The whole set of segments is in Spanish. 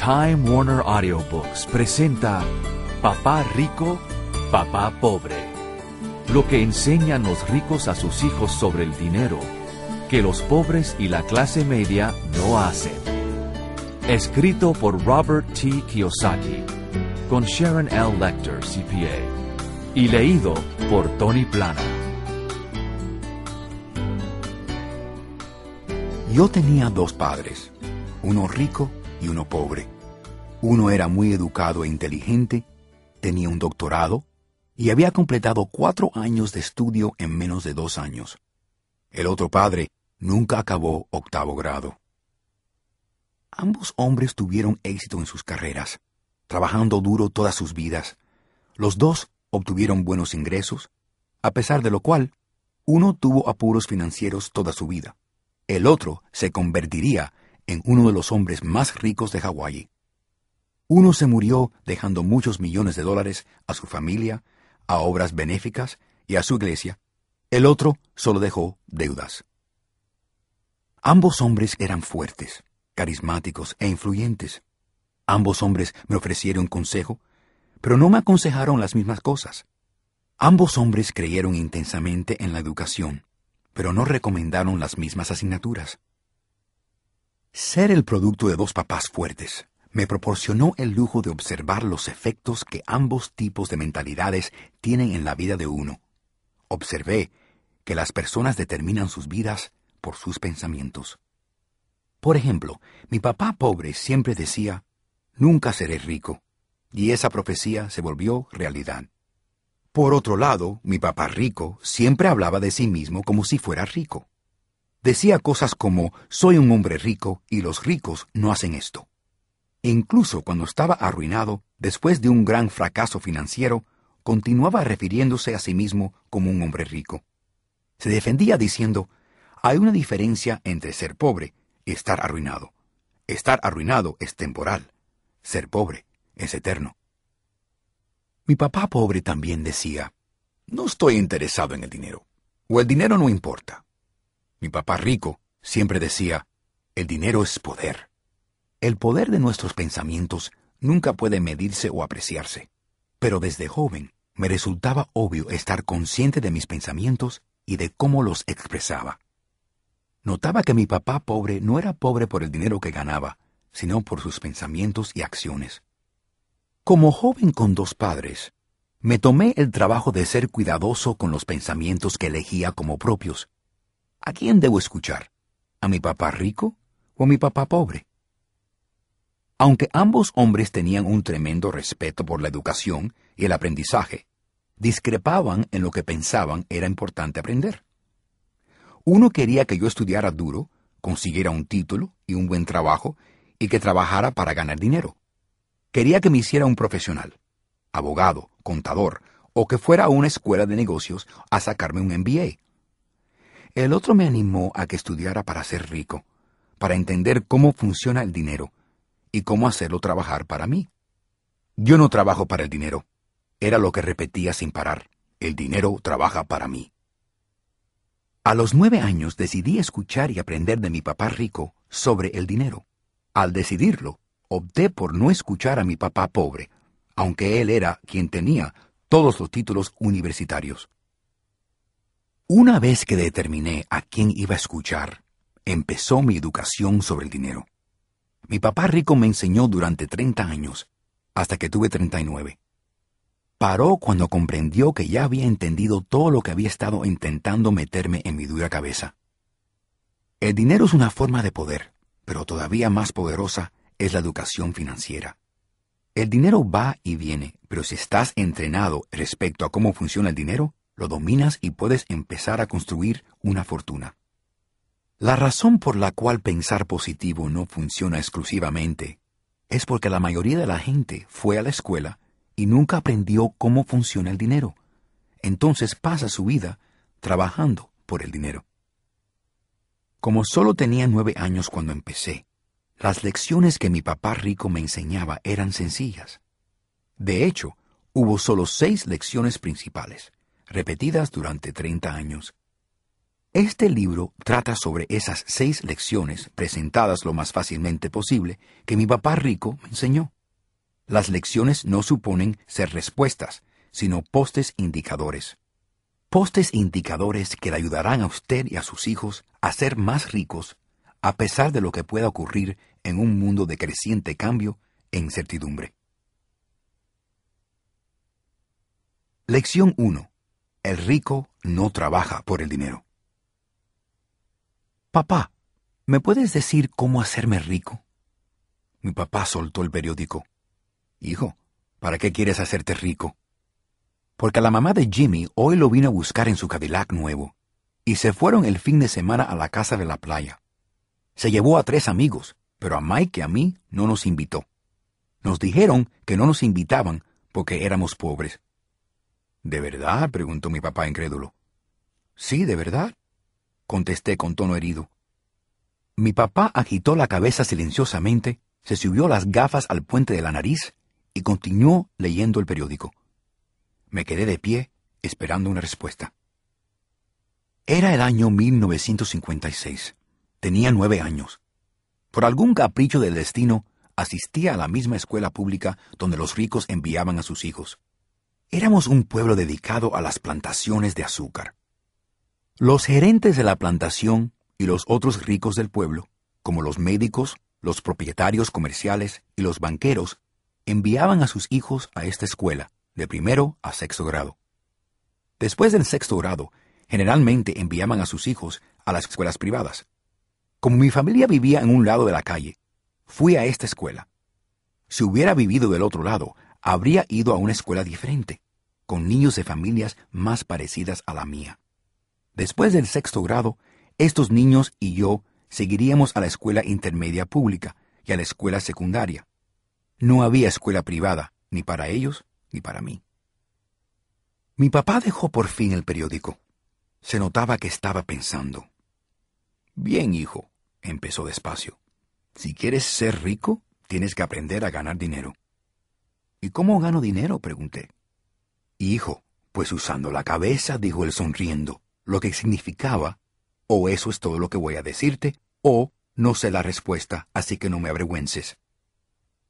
Time Warner Audiobooks presenta Papá Rico, Papá Pobre. Lo que enseñan los ricos a sus hijos sobre el dinero, que los pobres y la clase media no hacen. Escrito por Robert T. Kiyosaki, con Sharon L. Lecter, CPA, y leído por Tony Plana. Yo tenía dos padres, uno rico y uno pobre. Uno era muy educado e inteligente, tenía un doctorado y había completado cuatro años de estudio en menos de dos años. El otro padre nunca acabó octavo grado. Ambos hombres tuvieron éxito en sus carreras, trabajando duro todas sus vidas. Los dos obtuvieron buenos ingresos, a pesar de lo cual, uno tuvo apuros financieros toda su vida el otro se convertiría en uno de los hombres más ricos de Hawái. Uno se murió dejando muchos millones de dólares a su familia, a obras benéficas y a su iglesia. El otro solo dejó deudas. Ambos hombres eran fuertes, carismáticos e influyentes. Ambos hombres me ofrecieron consejo, pero no me aconsejaron las mismas cosas. Ambos hombres creyeron intensamente en la educación, pero no recomendaron las mismas asignaturas. Ser el producto de dos papás fuertes me proporcionó el lujo de observar los efectos que ambos tipos de mentalidades tienen en la vida de uno. Observé que las personas determinan sus vidas por sus pensamientos. Por ejemplo, mi papá pobre siempre decía, nunca seré rico, y esa profecía se volvió realidad. Por otro lado, mi papá rico siempre hablaba de sí mismo como si fuera rico. Decía cosas como soy un hombre rico y los ricos no hacen esto. Incluso cuando estaba arruinado, después de un gran fracaso financiero, continuaba refiriéndose a sí mismo como un hombre rico. Se defendía diciendo, hay una diferencia entre ser pobre y estar arruinado. Estar arruinado es temporal. Ser pobre es eterno. Mi papá pobre también decía, no estoy interesado en el dinero, o el dinero no importa. Mi papá rico siempre decía, el dinero es poder. El poder de nuestros pensamientos nunca puede medirse o apreciarse, pero desde joven me resultaba obvio estar consciente de mis pensamientos y de cómo los expresaba. Notaba que mi papá pobre no era pobre por el dinero que ganaba, sino por sus pensamientos y acciones. Como joven con dos padres, me tomé el trabajo de ser cuidadoso con los pensamientos que elegía como propios. ¿A quién debo escuchar? ¿A mi papá rico o a mi papá pobre? Aunque ambos hombres tenían un tremendo respeto por la educación y el aprendizaje, discrepaban en lo que pensaban era importante aprender. Uno quería que yo estudiara duro, consiguiera un título y un buen trabajo y que trabajara para ganar dinero. Quería que me hiciera un profesional, abogado, contador, o que fuera a una escuela de negocios a sacarme un MBA. El otro me animó a que estudiara para ser rico, para entender cómo funciona el dinero y cómo hacerlo trabajar para mí. Yo no trabajo para el dinero, era lo que repetía sin parar. El dinero trabaja para mí. A los nueve años decidí escuchar y aprender de mi papá rico sobre el dinero. Al decidirlo, opté por no escuchar a mi papá pobre, aunque él era quien tenía todos los títulos universitarios. Una vez que determiné a quién iba a escuchar, empezó mi educación sobre el dinero. Mi papá rico me enseñó durante 30 años, hasta que tuve 39. Paró cuando comprendió que ya había entendido todo lo que había estado intentando meterme en mi dura cabeza. El dinero es una forma de poder, pero todavía más poderosa es la educación financiera. El dinero va y viene, pero si estás entrenado respecto a cómo funciona el dinero, lo dominas y puedes empezar a construir una fortuna. La razón por la cual pensar positivo no funciona exclusivamente es porque la mayoría de la gente fue a la escuela y nunca aprendió cómo funciona el dinero. Entonces pasa su vida trabajando por el dinero. Como solo tenía nueve años cuando empecé, las lecciones que mi papá rico me enseñaba eran sencillas. De hecho, hubo solo seis lecciones principales, repetidas durante 30 años. Este libro trata sobre esas seis lecciones, presentadas lo más fácilmente posible, que mi papá rico me enseñó. Las lecciones no suponen ser respuestas, sino postes indicadores. Postes indicadores que le ayudarán a usted y a sus hijos a ser más ricos, a pesar de lo que pueda ocurrir en un mundo de creciente cambio e incertidumbre. Lección 1. El rico no trabaja por el dinero. Papá, ¿me puedes decir cómo hacerme rico? Mi papá soltó el periódico. Hijo, ¿para qué quieres hacerte rico? Porque la mamá de Jimmy hoy lo vino a buscar en su Cadillac nuevo, y se fueron el fin de semana a la casa de la playa. Se llevó a tres amigos, pero a Mike y a mí no nos invitó. Nos dijeron que no nos invitaban porque éramos pobres. ¿De verdad? preguntó mi papá incrédulo. Sí, de verdad, contesté con tono herido. Mi papá agitó la cabeza silenciosamente, se subió las gafas al puente de la nariz y continuó leyendo el periódico. Me quedé de pie, esperando una respuesta. Era el año 1956. Tenía nueve años. Por algún capricho del destino, asistía a la misma escuela pública donde los ricos enviaban a sus hijos. Éramos un pueblo dedicado a las plantaciones de azúcar. Los gerentes de la plantación y los otros ricos del pueblo, como los médicos, los propietarios comerciales y los banqueros, enviaban a sus hijos a esta escuela, de primero a sexto grado. Después del sexto grado, generalmente enviaban a sus hijos a las escuelas privadas. Como mi familia vivía en un lado de la calle, fui a esta escuela. Si hubiera vivido del otro lado, habría ido a una escuela diferente, con niños de familias más parecidas a la mía. Después del sexto grado, estos niños y yo seguiríamos a la escuela intermedia pública y a la escuela secundaria. No había escuela privada, ni para ellos ni para mí. Mi papá dejó por fin el periódico. Se notaba que estaba pensando. Bien, hijo, empezó despacio. Si quieres ser rico, tienes que aprender a ganar dinero. ¿Y cómo gano dinero? pregunté. Hijo, pues usando la cabeza, dijo él sonriendo lo que significaba, o eso es todo lo que voy a decirte, o no sé la respuesta, así que no me avergüences.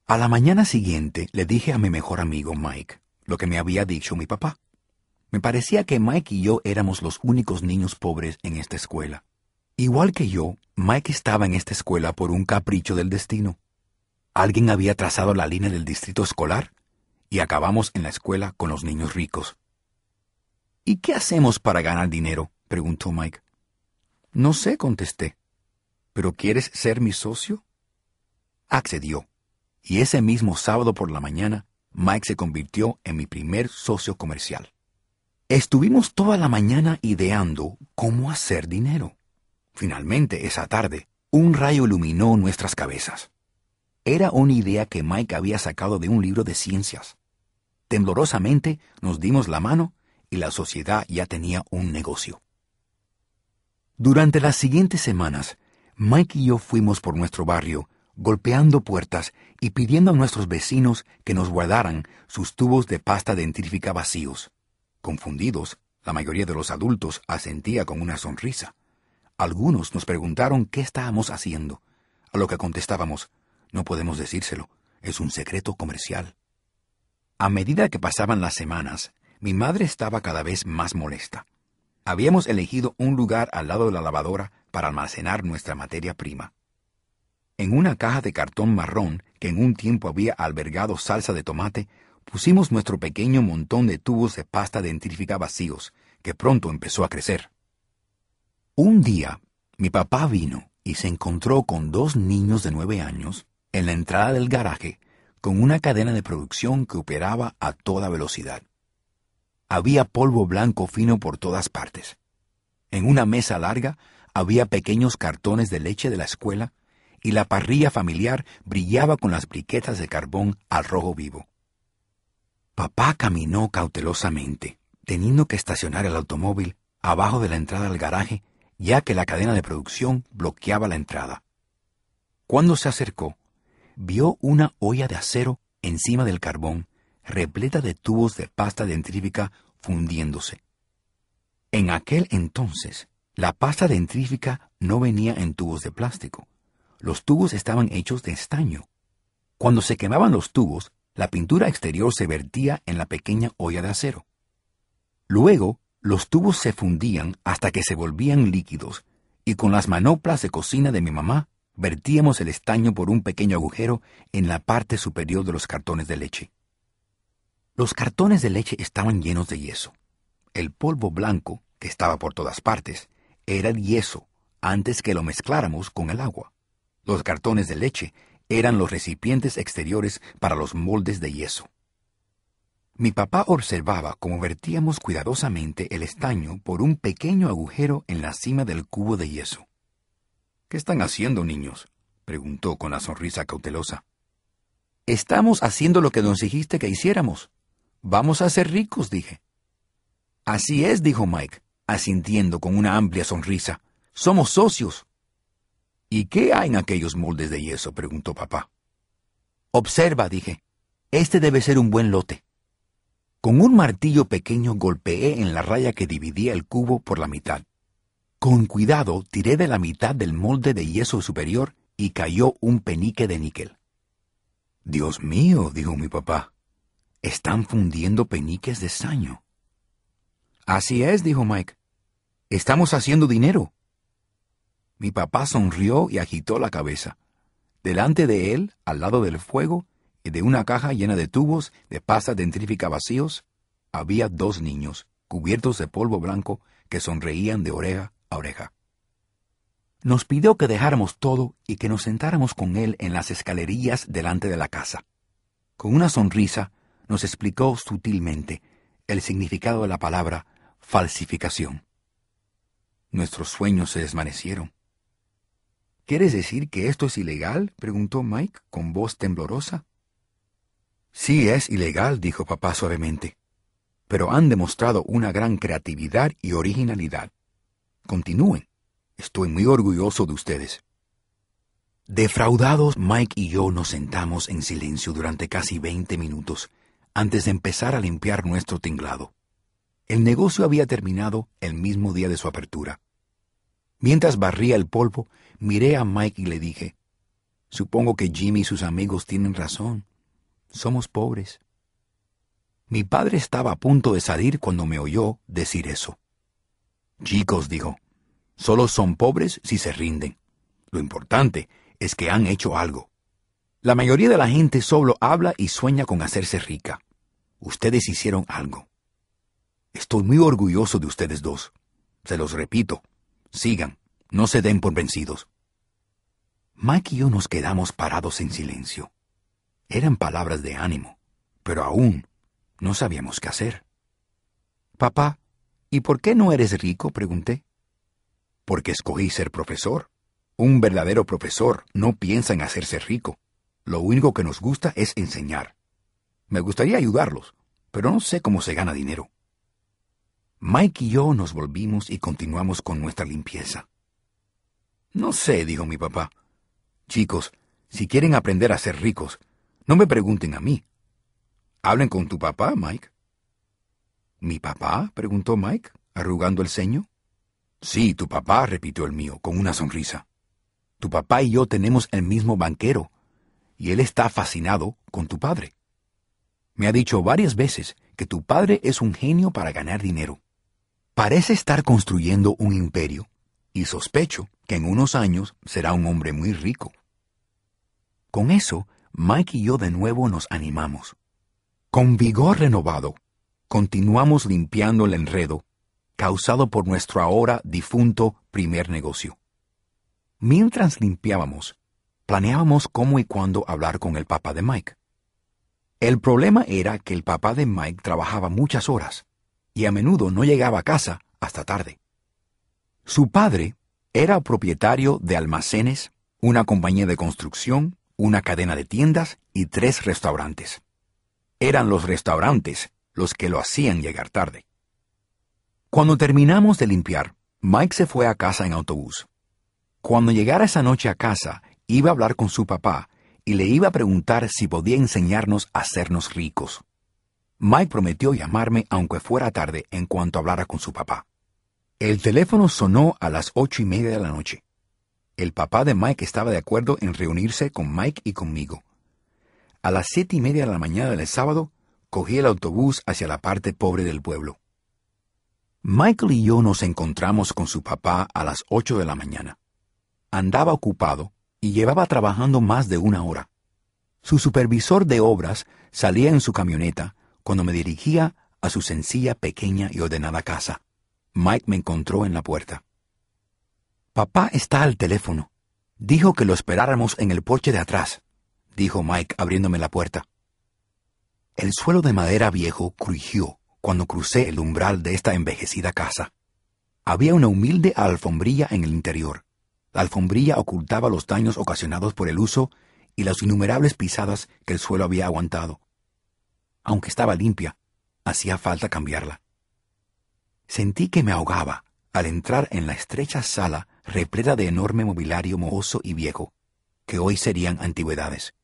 A la mañana siguiente le dije a mi mejor amigo Mike lo que me había dicho mi papá. Me parecía que Mike y yo éramos los únicos niños pobres en esta escuela. Igual que yo, Mike estaba en esta escuela por un capricho del destino. Alguien había trazado la línea del distrito escolar y acabamos en la escuela con los niños ricos. ¿Y qué hacemos para ganar dinero? preguntó Mike. No sé, contesté. ¿Pero quieres ser mi socio? Accedió, y ese mismo sábado por la mañana, Mike se convirtió en mi primer socio comercial. Estuvimos toda la mañana ideando cómo hacer dinero. Finalmente, esa tarde, un rayo iluminó nuestras cabezas. Era una idea que Mike había sacado de un libro de ciencias. Temblorosamente nos dimos la mano y la sociedad ya tenía un negocio. Durante las siguientes semanas, Mike y yo fuimos por nuestro barrio, golpeando puertas y pidiendo a nuestros vecinos que nos guardaran sus tubos de pasta dentífica vacíos. Confundidos, la mayoría de los adultos asentía con una sonrisa. Algunos nos preguntaron qué estábamos haciendo, a lo que contestábamos, no podemos decírselo, es un secreto comercial. A medida que pasaban las semanas, mi madre estaba cada vez más molesta. Habíamos elegido un lugar al lado de la lavadora para almacenar nuestra materia prima. En una caja de cartón marrón que en un tiempo había albergado salsa de tomate, pusimos nuestro pequeño montón de tubos de pasta dentífica vacíos, que pronto empezó a crecer. Un día, mi papá vino y se encontró con dos niños de nueve años en la entrada del garaje con una cadena de producción que operaba a toda velocidad. Había polvo blanco fino por todas partes. En una mesa larga había pequeños cartones de leche de la escuela y la parrilla familiar brillaba con las briquetas de carbón al rojo vivo. Papá caminó cautelosamente, teniendo que estacionar el automóvil abajo de la entrada al garaje, ya que la cadena de producción bloqueaba la entrada. Cuando se acercó, vio una olla de acero encima del carbón repleta de tubos de pasta dentrífica fundiéndose. En aquel entonces, La pasta dentrífica no venía en tubos de plástico. Los tubos estaban hechos de estaño. Cuando se quemaban los tubos, la pintura exterior se vertía en la pequeña olla de acero. Luego, los tubos se fundían hasta que se volvían líquidos, y con las manoplas de cocina de mi mamá vertíamos el estaño por un pequeño agujero en la parte superior de los cartones de leche. Los cartones de leche estaban llenos de yeso. El polvo blanco, que estaba por todas partes, era yeso antes que lo mezcláramos con el agua. Los cartones de leche eran los recipientes exteriores para los moldes de yeso. Mi papá observaba cómo vertíamos cuidadosamente el estaño por un pequeño agujero en la cima del cubo de yeso. ¿Qué están haciendo, niños? preguntó con la sonrisa cautelosa. Estamos haciendo lo que nos dijiste que hiciéramos. Vamos a ser ricos, dije. Así es, dijo Mike, asintiendo con una amplia sonrisa. Somos socios. ¿Y qué hay en aquellos moldes de yeso? preguntó papá. Observa, dije. Este debe ser un buen lote. Con un martillo pequeño golpeé en la raya que dividía el cubo por la mitad. Con cuidado tiré de la mitad del molde de yeso superior y cayó un penique de níquel. Dios mío, dijo mi papá, están fundiendo peniques de saño. Así es, dijo Mike. Estamos haciendo dinero. Mi papá sonrió y agitó la cabeza. Delante de él, al lado del fuego, y de una caja llena de tubos de pasta dentrífica vacíos, había dos niños, cubiertos de polvo blanco, que sonreían de oreja a oreja. Nos pidió que dejáramos todo y que nos sentáramos con él en las escalerillas delante de la casa. Con una sonrisa, nos explicó sutilmente el significado de la palabra falsificación. Nuestros sueños se desvanecieron. ¿Quieres decir que esto es ilegal? preguntó Mike con voz temblorosa. Sí es ilegal, dijo papá suavemente, pero han demostrado una gran creatividad y originalidad. Continúen. Estoy muy orgulloso de ustedes. Defraudados, Mike y yo nos sentamos en silencio durante casi veinte minutos antes de empezar a limpiar nuestro tinglado. El negocio había terminado el mismo día de su apertura. Mientras barría el polvo, miré a Mike y le dije, Supongo que Jimmy y sus amigos tienen razón. Somos pobres. Mi padre estaba a punto de salir cuando me oyó decir eso. Chicos, dijo, solo son pobres si se rinden. Lo importante es que han hecho algo. La mayoría de la gente solo habla y sueña con hacerse rica. Ustedes hicieron algo. Estoy muy orgulloso de ustedes dos. Se los repito. Sigan. No se den por vencidos. Mike y yo nos quedamos parados en silencio. Eran palabras de ánimo, pero aún no sabíamos qué hacer. Papá, ¿y por qué no eres rico? pregunté. Porque escogí ser profesor. Un verdadero profesor no piensa en hacerse rico. Lo único que nos gusta es enseñar. Me gustaría ayudarlos, pero no sé cómo se gana dinero. Mike y yo nos volvimos y continuamos con nuestra limpieza. No sé, dijo mi papá. Chicos, si quieren aprender a ser ricos, no me pregunten a mí. Hablen con tu papá, Mike. ¿Mi papá? preguntó Mike, arrugando el ceño. Sí, tu papá, repitió el mío, con una sonrisa. Tu papá y yo tenemos el mismo banquero, y él está fascinado con tu padre. Me ha dicho varias veces que tu padre es un genio para ganar dinero. Parece estar construyendo un imperio, y sospecho que en unos años será un hombre muy rico. Con eso, Mike y yo de nuevo nos animamos. Con vigor renovado, continuamos limpiando el enredo causado por nuestro ahora difunto primer negocio. Mientras limpiábamos, planeábamos cómo y cuándo hablar con el papá de Mike. El problema era que el papá de Mike trabajaba muchas horas y a menudo no llegaba a casa hasta tarde. Su padre era propietario de almacenes, una compañía de construcción una cadena de tiendas y tres restaurantes. Eran los restaurantes los que lo hacían llegar tarde. Cuando terminamos de limpiar, Mike se fue a casa en autobús. Cuando llegara esa noche a casa, iba a hablar con su papá y le iba a preguntar si podía enseñarnos a hacernos ricos. Mike prometió llamarme aunque fuera tarde en cuanto hablara con su papá. El teléfono sonó a las ocho y media de la noche. El papá de Mike estaba de acuerdo en reunirse con Mike y conmigo. A las siete y media de la mañana del sábado, cogí el autobús hacia la parte pobre del pueblo. Michael y yo nos encontramos con su papá a las ocho de la mañana. Andaba ocupado y llevaba trabajando más de una hora. Su supervisor de obras salía en su camioneta cuando me dirigía a su sencilla, pequeña y ordenada casa. Mike me encontró en la puerta. Papá está al teléfono. Dijo que lo esperáramos en el porche de atrás, dijo Mike abriéndome la puerta. El suelo de madera viejo crujió cuando crucé el umbral de esta envejecida casa. Había una humilde alfombrilla en el interior. La alfombrilla ocultaba los daños ocasionados por el uso y las innumerables pisadas que el suelo había aguantado. Aunque estaba limpia, hacía falta cambiarla. Sentí que me ahogaba al entrar en la estrecha sala repleta de enorme mobiliario mohoso y viejo, que hoy serían antigüedades.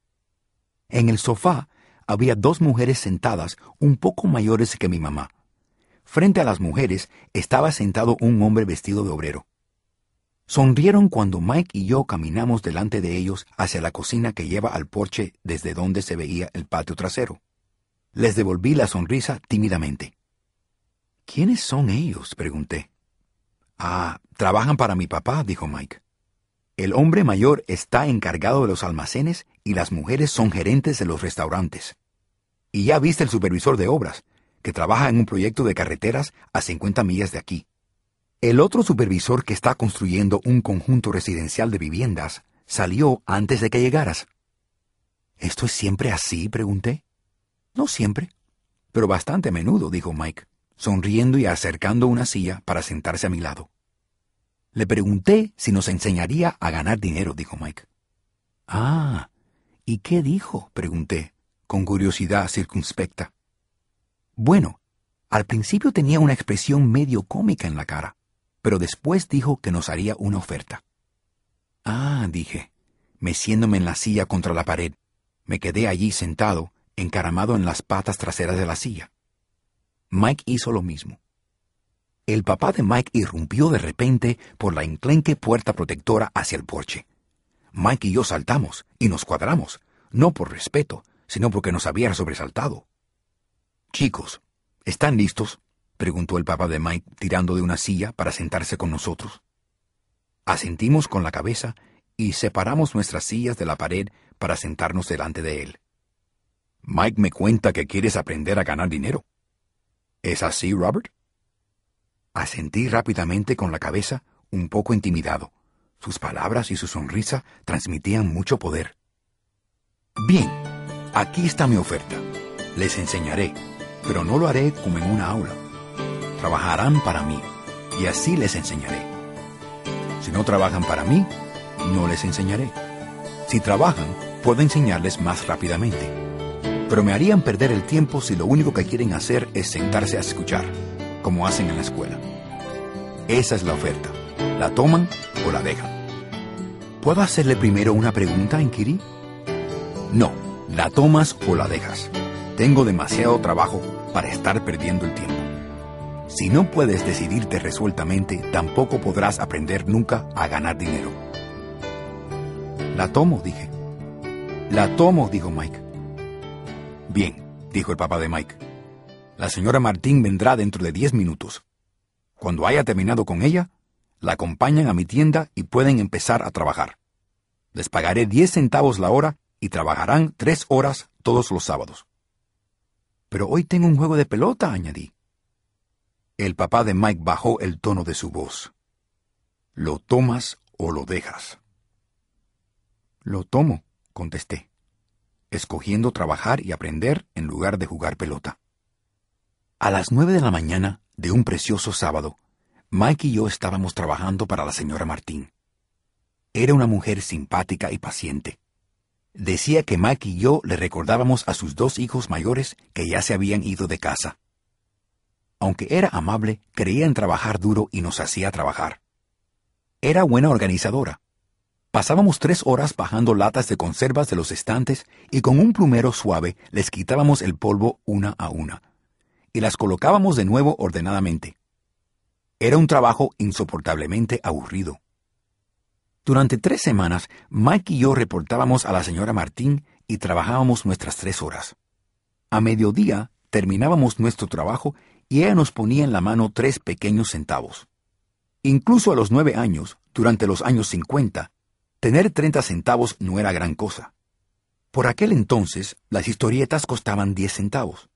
En el sofá había dos mujeres sentadas un poco mayores que mi mamá. Frente a las mujeres estaba sentado un hombre vestido de obrero. Sonrieron cuando Mike y yo caminamos delante de ellos hacia la cocina que lleva al porche desde donde se veía el patio trasero. Les devolví la sonrisa tímidamente. ¿Quiénes son ellos? pregunté. Ah, trabajan para mi papá, dijo Mike. El hombre mayor está encargado de los almacenes y las mujeres son gerentes de los restaurantes. Y ya viste el supervisor de obras, que trabaja en un proyecto de carreteras a 50 millas de aquí. El otro supervisor que está construyendo un conjunto residencial de viviendas salió antes de que llegaras. ¿Esto es siempre así? pregunté. No siempre, pero bastante a menudo, dijo Mike, sonriendo y acercando una silla para sentarse a mi lado. Le pregunté si nos enseñaría a ganar dinero, dijo Mike. Ah, ¿y qué dijo? pregunté, con curiosidad circunspecta. Bueno, al principio tenía una expresión medio cómica en la cara, pero después dijo que nos haría una oferta. Ah, dije, meciéndome en la silla contra la pared. Me quedé allí sentado, encaramado en las patas traseras de la silla. Mike hizo lo mismo. El papá de Mike irrumpió de repente por la enclenque puerta protectora hacia el porche. Mike y yo saltamos y nos cuadramos, no por respeto, sino porque nos había sobresaltado. Chicos, ¿están listos? preguntó el papá de Mike tirando de una silla para sentarse con nosotros. Asentimos con la cabeza y separamos nuestras sillas de la pared para sentarnos delante de él. Mike me cuenta que quieres aprender a ganar dinero. ¿Es así, Robert? Asentí rápidamente con la cabeza, un poco intimidado. Sus palabras y su sonrisa transmitían mucho poder. Bien, aquí está mi oferta. Les enseñaré, pero no lo haré como en una aula. Trabajarán para mí, y así les enseñaré. Si no trabajan para mí, no les enseñaré. Si trabajan, puedo enseñarles más rápidamente. Pero me harían perder el tiempo si lo único que quieren hacer es sentarse a escuchar como hacen en la escuela. Esa es la oferta. ¿La toman o la dejan? ¿Puedo hacerle primero una pregunta, Inkiri? No, la tomas o la dejas. Tengo demasiado trabajo para estar perdiendo el tiempo. Si no puedes decidirte resueltamente, tampoco podrás aprender nunca a ganar dinero. La tomo, dije. La tomo, dijo Mike. Bien, dijo el papá de Mike. La señora Martín vendrá dentro de diez minutos. Cuando haya terminado con ella, la acompañan a mi tienda y pueden empezar a trabajar. Les pagaré diez centavos la hora y trabajarán tres horas todos los sábados. Pero hoy tengo un juego de pelota, añadí. El papá de Mike bajó el tono de su voz. ¿Lo tomas o lo dejas? Lo tomo, contesté, escogiendo trabajar y aprender en lugar de jugar pelota. A las nueve de la mañana de un precioso sábado, Mike y yo estábamos trabajando para la señora Martín. Era una mujer simpática y paciente. Decía que Mike y yo le recordábamos a sus dos hijos mayores que ya se habían ido de casa. Aunque era amable, creía en trabajar duro y nos hacía trabajar. Era buena organizadora. Pasábamos tres horas bajando latas de conservas de los estantes y con un plumero suave les quitábamos el polvo una a una y las colocábamos de nuevo ordenadamente. Era un trabajo insoportablemente aburrido. Durante tres semanas, Mike y yo reportábamos a la señora Martín y trabajábamos nuestras tres horas. A mediodía terminábamos nuestro trabajo y ella nos ponía en la mano tres pequeños centavos. Incluso a los nueve años, durante los años cincuenta, tener treinta centavos no era gran cosa. Por aquel entonces, las historietas costaban diez centavos,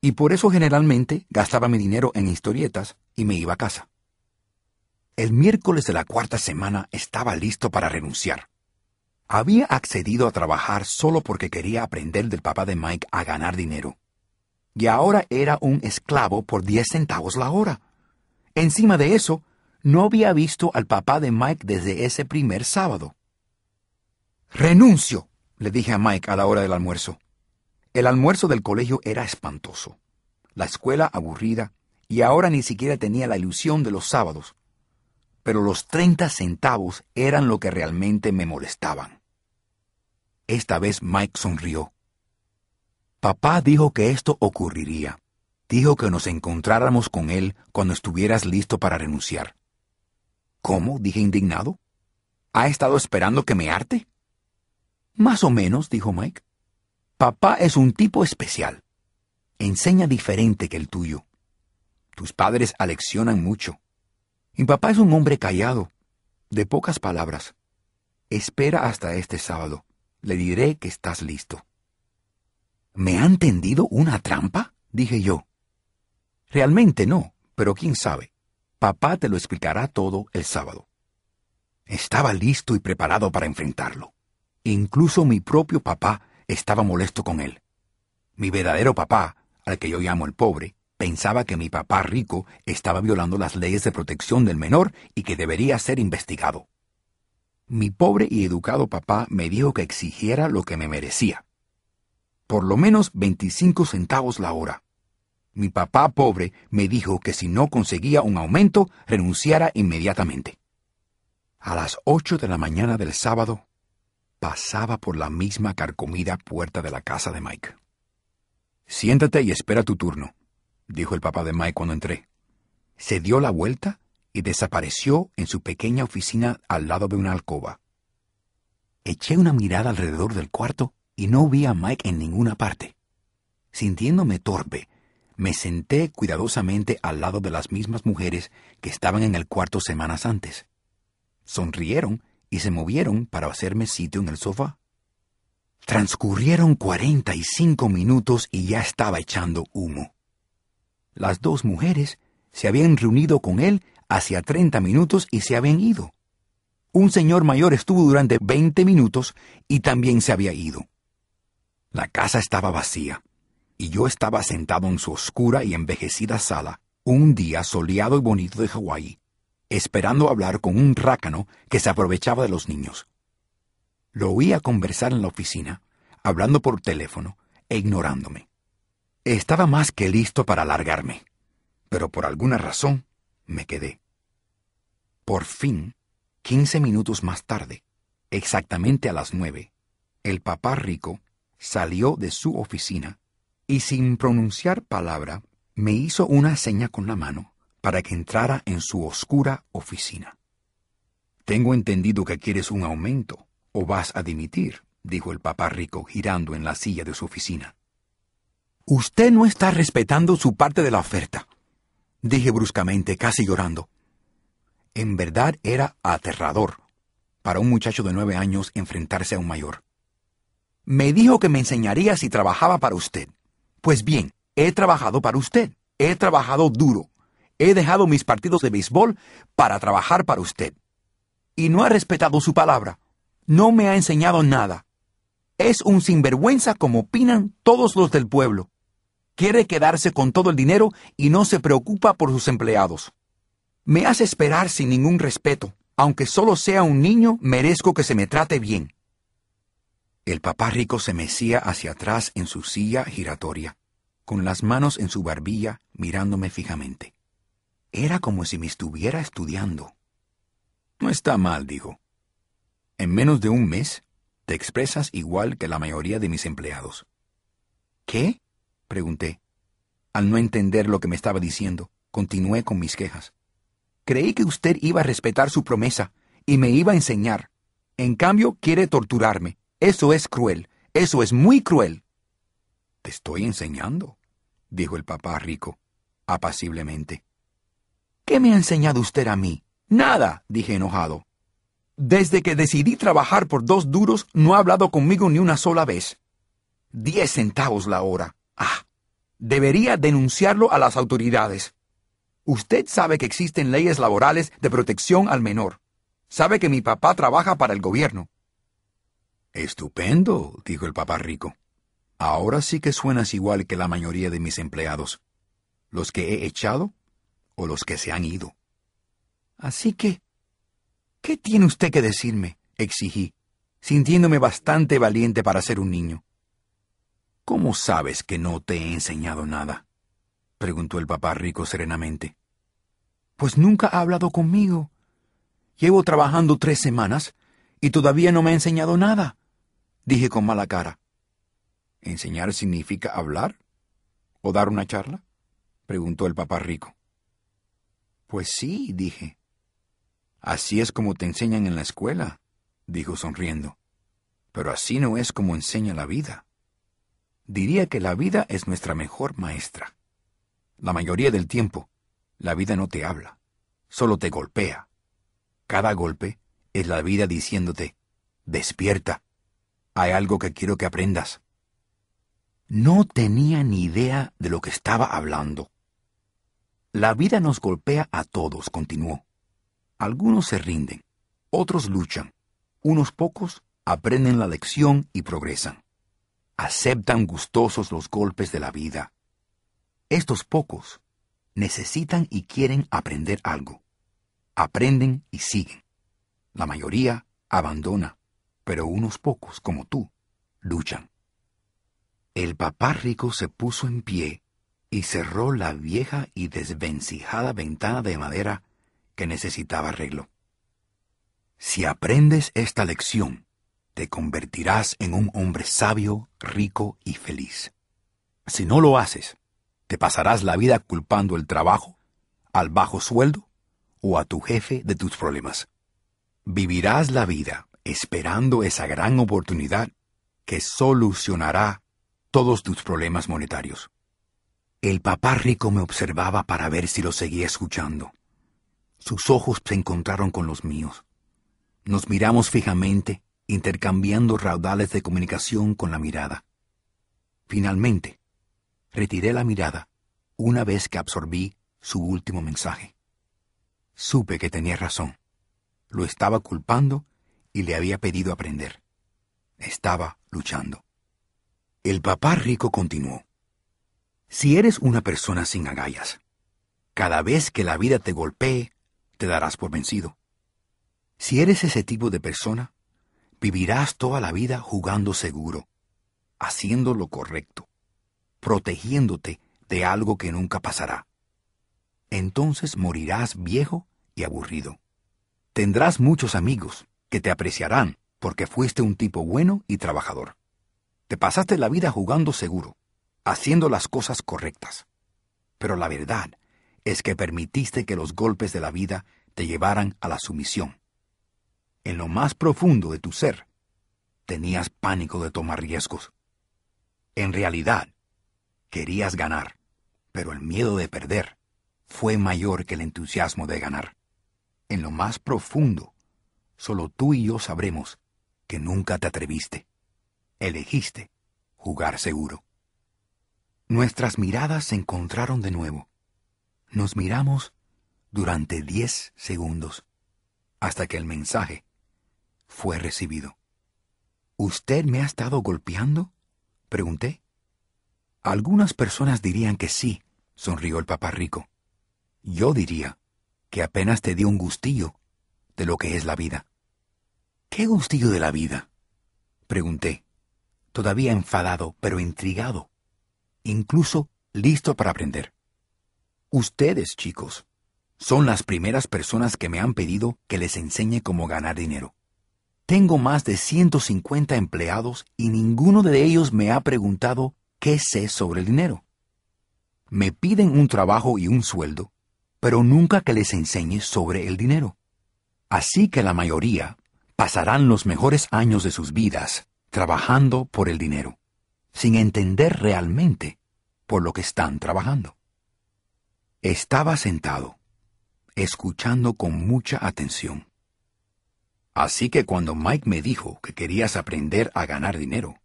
y por eso generalmente gastaba mi dinero en historietas y me iba a casa. El miércoles de la cuarta semana estaba listo para renunciar. Había accedido a trabajar solo porque quería aprender del papá de Mike a ganar dinero. Y ahora era un esclavo por diez centavos la hora. Encima de eso, no había visto al papá de Mike desde ese primer sábado. Renuncio, le dije a Mike a la hora del almuerzo. El almuerzo del colegio era espantoso. La escuela aburrida, y ahora ni siquiera tenía la ilusión de los sábados. Pero los treinta centavos eran lo que realmente me molestaban. Esta vez Mike sonrió. Papá dijo que esto ocurriría. Dijo que nos encontráramos con él cuando estuvieras listo para renunciar. ¿Cómo? dije indignado. ¿Ha estado esperando que me arte? Más o menos, dijo Mike. Papá es un tipo especial. Enseña diferente que el tuyo. Tus padres aleccionan mucho. Mi papá es un hombre callado, de pocas palabras. Espera hasta este sábado. Le diré que estás listo. ¿Me han tendido una trampa? dije yo. Realmente no, pero quién sabe. Papá te lo explicará todo el sábado. Estaba listo y preparado para enfrentarlo. Incluso mi propio papá estaba molesto con él. Mi verdadero papá, al que yo llamo el pobre, pensaba que mi papá rico estaba violando las leyes de protección del menor y que debería ser investigado. Mi pobre y educado papá me dijo que exigiera lo que me merecía. Por lo menos 25 centavos la hora. Mi papá pobre me dijo que si no conseguía un aumento, renunciara inmediatamente. A las ocho de la mañana del sábado, pasaba por la misma carcomida puerta de la casa de Mike. Siéntate y espera tu turno, dijo el papá de Mike cuando entré. Se dio la vuelta y desapareció en su pequeña oficina al lado de una alcoba. Eché una mirada alrededor del cuarto y no vi a Mike en ninguna parte. Sintiéndome torpe, me senté cuidadosamente al lado de las mismas mujeres que estaban en el cuarto semanas antes. Sonrieron y se movieron para hacerme sitio en el sofá. Transcurrieron cuarenta y cinco minutos y ya estaba echando humo. Las dos mujeres se habían reunido con él hacía treinta minutos y se habían ido. Un señor mayor estuvo durante veinte minutos y también se había ido. La casa estaba vacía, y yo estaba sentado en su oscura y envejecida sala, un día soleado y bonito de Hawái, esperando hablar con un rácano que se aprovechaba de los niños. Lo oía conversar en la oficina, hablando por teléfono e ignorándome. Estaba más que listo para largarme, pero por alguna razón me quedé. Por fin, quince minutos más tarde, exactamente a las nueve, el papá rico salió de su oficina y sin pronunciar palabra me hizo una seña con la mano para que entrara en su oscura oficina. Tengo entendido que quieres un aumento, o vas a dimitir, dijo el papá rico girando en la silla de su oficina. Usted no está respetando su parte de la oferta, dije bruscamente, casi llorando. En verdad era aterrador para un muchacho de nueve años enfrentarse a un mayor. Me dijo que me enseñaría si trabajaba para usted. Pues bien, he trabajado para usted. He trabajado duro. He dejado mis partidos de béisbol para trabajar para usted. Y no ha respetado su palabra. No me ha enseñado nada. Es un sinvergüenza como opinan todos los del pueblo. Quiere quedarse con todo el dinero y no se preocupa por sus empleados. Me hace esperar sin ningún respeto. Aunque solo sea un niño, merezco que se me trate bien. El papá rico se mecía hacia atrás en su silla giratoria, con las manos en su barbilla, mirándome fijamente. Era como si me estuviera estudiando. No está mal, dijo. En menos de un mes, te expresas igual que la mayoría de mis empleados. ¿Qué? pregunté. Al no entender lo que me estaba diciendo, continué con mis quejas. Creí que usted iba a respetar su promesa y me iba a enseñar. En cambio, quiere torturarme. Eso es cruel. Eso es muy cruel. Te estoy enseñando, dijo el papá rico, apaciblemente. ¿Qué me ha enseñado usted a mí? Nada, dije enojado. Desde que decidí trabajar por dos duros, no ha hablado conmigo ni una sola vez. Diez centavos la hora. Ah, debería denunciarlo a las autoridades. Usted sabe que existen leyes laborales de protección al menor. Sabe que mi papá trabaja para el gobierno. Estupendo, dijo el papá rico. Ahora sí que suenas igual que la mayoría de mis empleados. Los que he echado o los que se han ido. Así que, ¿qué tiene usted que decirme? exigí, sintiéndome bastante valiente para ser un niño. ¿Cómo sabes que no te he enseñado nada? preguntó el papá rico serenamente. Pues nunca ha hablado conmigo. Llevo trabajando tres semanas y todavía no me ha enseñado nada, dije con mala cara. ¿Enseñar significa hablar? ¿O dar una charla? preguntó el papá rico. Pues sí, dije. Así es como te enseñan en la escuela, dijo sonriendo. Pero así no es como enseña la vida. Diría que la vida es nuestra mejor maestra. La mayoría del tiempo, la vida no te habla, solo te golpea. Cada golpe es la vida diciéndote, despierta, hay algo que quiero que aprendas. No tenía ni idea de lo que estaba hablando. La vida nos golpea a todos, continuó. Algunos se rinden, otros luchan, unos pocos aprenden la lección y progresan. Aceptan gustosos los golpes de la vida. Estos pocos necesitan y quieren aprender algo. Aprenden y siguen. La mayoría abandona, pero unos pocos, como tú, luchan. El papá rico se puso en pie y cerró la vieja y desvencijada ventana de madera que necesitaba arreglo. Si aprendes esta lección, te convertirás en un hombre sabio, rico y feliz. Si no lo haces, te pasarás la vida culpando el trabajo, al bajo sueldo o a tu jefe de tus problemas. Vivirás la vida esperando esa gran oportunidad que solucionará todos tus problemas monetarios. El papá rico me observaba para ver si lo seguía escuchando. Sus ojos se encontraron con los míos. Nos miramos fijamente, intercambiando raudales de comunicación con la mirada. Finalmente, retiré la mirada una vez que absorbí su último mensaje. Supe que tenía razón. Lo estaba culpando y le había pedido aprender. Estaba luchando. El papá rico continuó. Si eres una persona sin agallas, cada vez que la vida te golpee, te darás por vencido. Si eres ese tipo de persona, vivirás toda la vida jugando seguro, haciendo lo correcto, protegiéndote de algo que nunca pasará. Entonces morirás viejo y aburrido. Tendrás muchos amigos que te apreciarán porque fuiste un tipo bueno y trabajador. Te pasaste la vida jugando seguro, haciendo las cosas correctas. Pero la verdad es que permitiste que los golpes de la vida te llevaran a la sumisión. En lo más profundo de tu ser, tenías pánico de tomar riesgos. En realidad, querías ganar, pero el miedo de perder fue mayor que el entusiasmo de ganar. En lo más profundo, solo tú y yo sabremos que nunca te atreviste. Elegiste jugar seguro. Nuestras miradas se encontraron de nuevo. Nos miramos durante diez segundos, hasta que el mensaje fue recibido. ¿Usted me ha estado golpeando? pregunté. Algunas personas dirían que sí, sonrió el papá rico. Yo diría que apenas te dio un gustillo de lo que es la vida. ¿Qué gustillo de la vida? pregunté, todavía enfadado, pero intrigado incluso listo para aprender. Ustedes, chicos, son las primeras personas que me han pedido que les enseñe cómo ganar dinero. Tengo más de 150 empleados y ninguno de ellos me ha preguntado qué sé sobre el dinero. Me piden un trabajo y un sueldo, pero nunca que les enseñes sobre el dinero. Así que la mayoría pasarán los mejores años de sus vidas trabajando por el dinero, sin entender realmente por lo que están trabajando. Estaba sentado, escuchando con mucha atención. Así que cuando Mike me dijo que querías aprender a ganar dinero,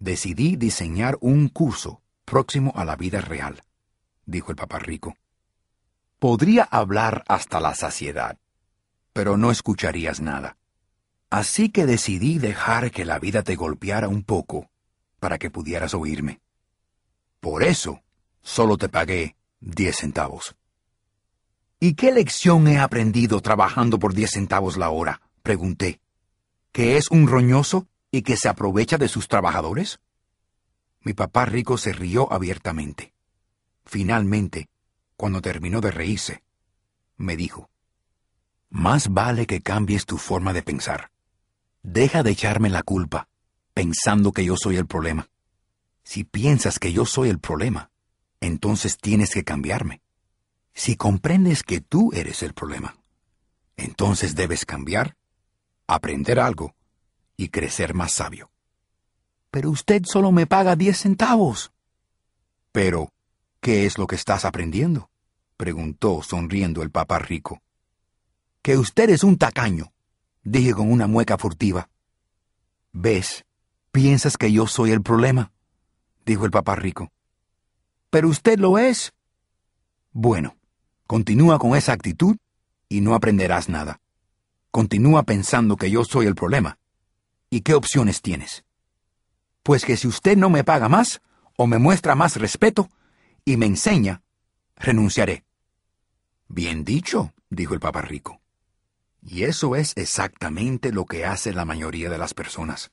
decidí diseñar un curso próximo a la vida real, dijo el papá rico. Podría hablar hasta la saciedad, pero no escucharías nada. Así que decidí dejar que la vida te golpeara un poco para que pudieras oírme. Por eso, solo te pagué diez centavos. ¿Y qué lección he aprendido trabajando por diez centavos la hora? pregunté. ¿Que es un roñoso y que se aprovecha de sus trabajadores? Mi papá rico se rió abiertamente. Finalmente, cuando terminó de reírse, me dijo, Más vale que cambies tu forma de pensar. Deja de echarme la culpa, pensando que yo soy el problema. Si piensas que yo soy el problema, entonces tienes que cambiarme. Si comprendes que tú eres el problema, entonces debes cambiar, aprender algo y crecer más sabio. Pero usted solo me paga diez centavos. Pero, ¿qué es lo que estás aprendiendo? preguntó sonriendo el papá rico. Que usted es un tacaño, dije con una mueca furtiva. ¿Ves? ¿Piensas que yo soy el problema? Dijo el papá rico. Pero usted lo es. Bueno, continúa con esa actitud y no aprenderás nada. Continúa pensando que yo soy el problema. ¿Y qué opciones tienes? Pues que si usted no me paga más, o me muestra más respeto, y me enseña, renunciaré. Bien dicho, dijo el papá rico. Y eso es exactamente lo que hace la mayoría de las personas.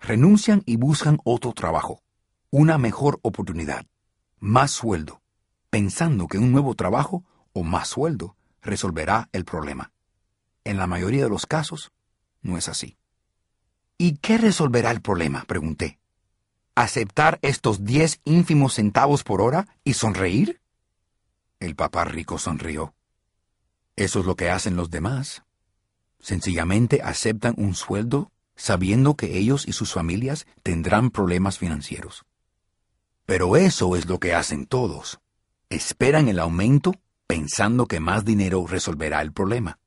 Renuncian y buscan otro trabajo, una mejor oportunidad, más sueldo, pensando que un nuevo trabajo o más sueldo resolverá el problema. En la mayoría de los casos, no es así. ¿Y qué resolverá el problema? pregunté. ¿Aceptar estos diez ínfimos centavos por hora y sonreír? El papá rico sonrió. Eso es lo que hacen los demás. Sencillamente aceptan un sueldo sabiendo que ellos y sus familias tendrán problemas financieros. Pero eso es lo que hacen todos. Esperan el aumento pensando que más dinero resolverá el problema.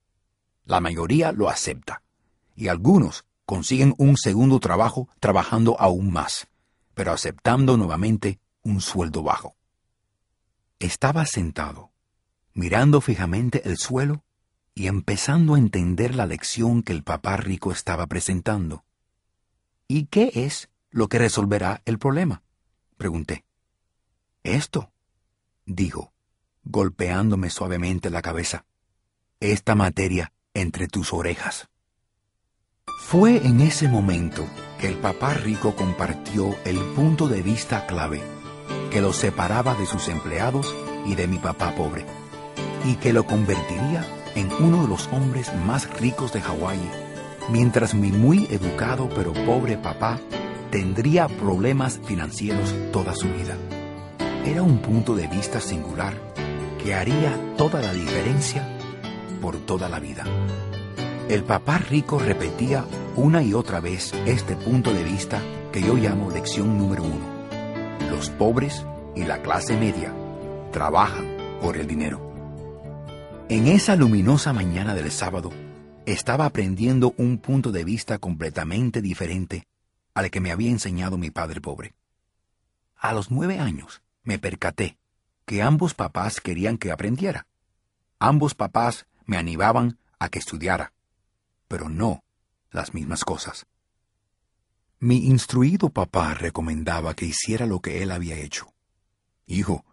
La mayoría lo acepta, y algunos consiguen un segundo trabajo trabajando aún más, pero aceptando nuevamente un sueldo bajo. Estaba sentado, mirando fijamente el suelo y empezando a entender la lección que el papá rico estaba presentando. ¿Y qué es lo que resolverá el problema? Pregunté. Esto, dijo, golpeándome suavemente la cabeza. Esta materia entre tus orejas. Fue en ese momento que el papá rico compartió el punto de vista clave que lo separaba de sus empleados y de mi papá pobre, y que lo convertiría en uno de los hombres más ricos de Hawái, mientras mi muy educado pero pobre papá tendría problemas financieros toda su vida. Era un punto de vista singular que haría toda la diferencia por toda la vida. El papá rico repetía una y otra vez este punto de vista que yo llamo lección número uno. Los pobres y la clase media trabajan por el dinero. En esa luminosa mañana del sábado, estaba aprendiendo un punto de vista completamente diferente al que me había enseñado mi padre pobre. A los nueve años me percaté que ambos papás querían que aprendiera. Ambos papás me animaban a que estudiara pero no las mismas cosas. Mi instruido papá recomendaba que hiciera lo que él había hecho. Hijo,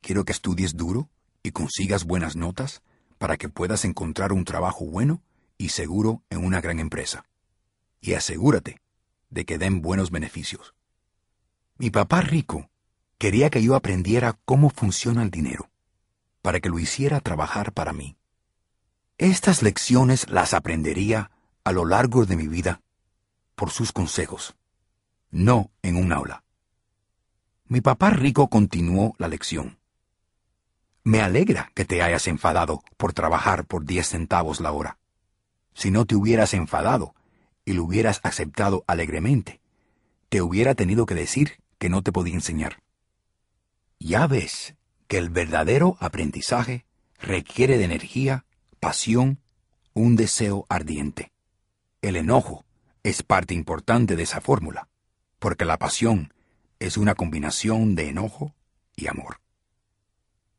quiero que estudies duro y consigas buenas notas para que puedas encontrar un trabajo bueno y seguro en una gran empresa. Y asegúrate de que den buenos beneficios. Mi papá rico quería que yo aprendiera cómo funciona el dinero, para que lo hiciera trabajar para mí. Estas lecciones las aprendería a lo largo de mi vida por sus consejos, no en un aula. Mi papá rico continuó la lección. Me alegra que te hayas enfadado por trabajar por diez centavos la hora. Si no te hubieras enfadado y lo hubieras aceptado alegremente, te hubiera tenido que decir que no te podía enseñar. Ya ves que el verdadero aprendizaje requiere de energía, pasión, un deseo ardiente. El enojo es parte importante de esa fórmula, porque la pasión es una combinación de enojo y amor.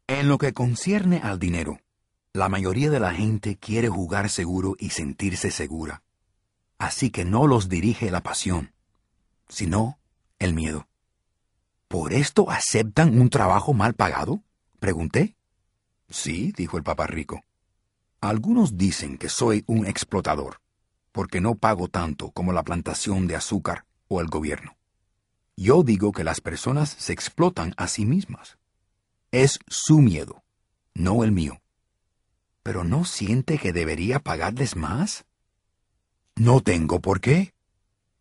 En lo que concierne al dinero, la mayoría de la gente quiere jugar seguro y sentirse segura. Así que no los dirige la pasión, sino el miedo. ¿Por esto aceptan un trabajo mal pagado? Pregunté. Sí, dijo el papá rico. Algunos dicen que soy un explotador, porque no pago tanto como la plantación de azúcar o el gobierno. Yo digo que las personas se explotan a sí mismas. Es su miedo, no el mío. ¿Pero no siente que debería pagarles más? No tengo por qué.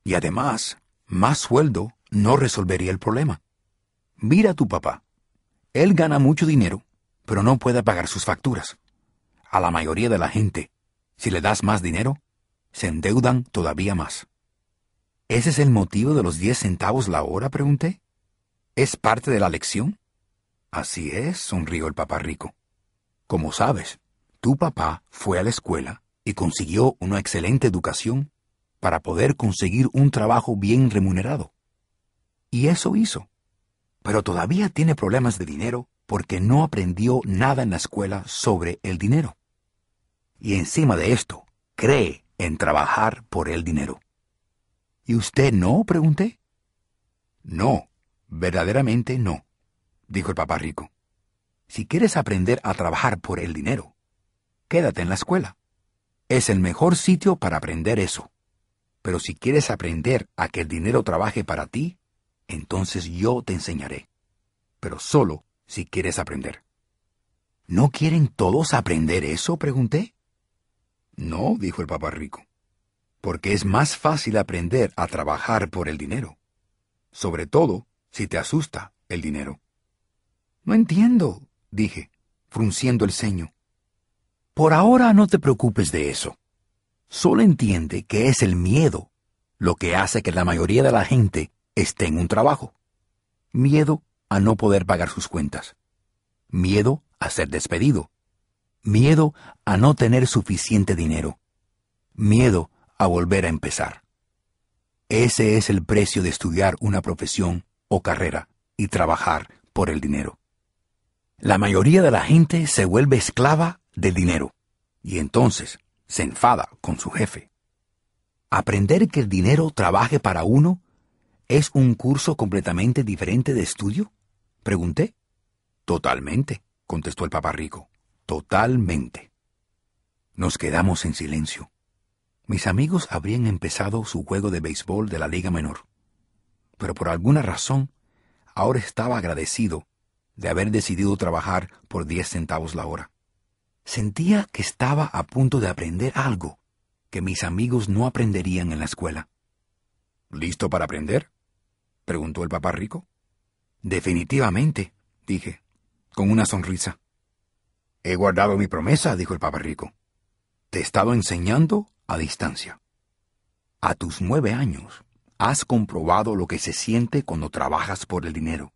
Y además, más sueldo no resolvería el problema. Mira a tu papá. Él gana mucho dinero, pero no puede pagar sus facturas. A la mayoría de la gente, si le das más dinero, se endeudan todavía más. ¿Ese es el motivo de los diez centavos la hora? pregunté. ¿Es parte de la lección? Así es, sonrió el papá rico. Como sabes, tu papá fue a la escuela y consiguió una excelente educación para poder conseguir un trabajo bien remunerado. Y eso hizo pero todavía tiene problemas de dinero porque no aprendió nada en la escuela sobre el dinero. Y encima de esto, cree en trabajar por el dinero. ¿Y usted no? pregunté. No, verdaderamente no, dijo el papá rico. Si quieres aprender a trabajar por el dinero, quédate en la escuela. Es el mejor sitio para aprender eso. Pero si quieres aprender a que el dinero trabaje para ti, entonces yo te enseñaré. Pero solo si quieres aprender. ¿No quieren todos aprender eso? pregunté. No, dijo el papá rico, porque es más fácil aprender a trabajar por el dinero, sobre todo si te asusta el dinero. No entiendo, dije, frunciendo el ceño. Por ahora no te preocupes de eso. Solo entiende que es el miedo lo que hace que la mayoría de la gente esté en un trabajo. Miedo a no poder pagar sus cuentas. Miedo a ser despedido. Miedo a no tener suficiente dinero. Miedo a volver a empezar. Ese es el precio de estudiar una profesión o carrera y trabajar por el dinero. La mayoría de la gente se vuelve esclava del dinero y entonces se enfada con su jefe. Aprender que el dinero trabaje para uno ¿Es un curso completamente diferente de estudio? Pregunté. Totalmente, contestó el papá rico. Totalmente. Nos quedamos en silencio. Mis amigos habrían empezado su juego de béisbol de la Liga Menor. Pero por alguna razón, ahora estaba agradecido de haber decidido trabajar por diez centavos la hora. Sentía que estaba a punto de aprender algo que mis amigos no aprenderían en la escuela. ¿Listo para aprender? preguntó el papá rico. Definitivamente, dije, con una sonrisa. He guardado mi promesa, dijo el papá rico. Te he estado enseñando a distancia. A tus nueve años, has comprobado lo que se siente cuando trabajas por el dinero.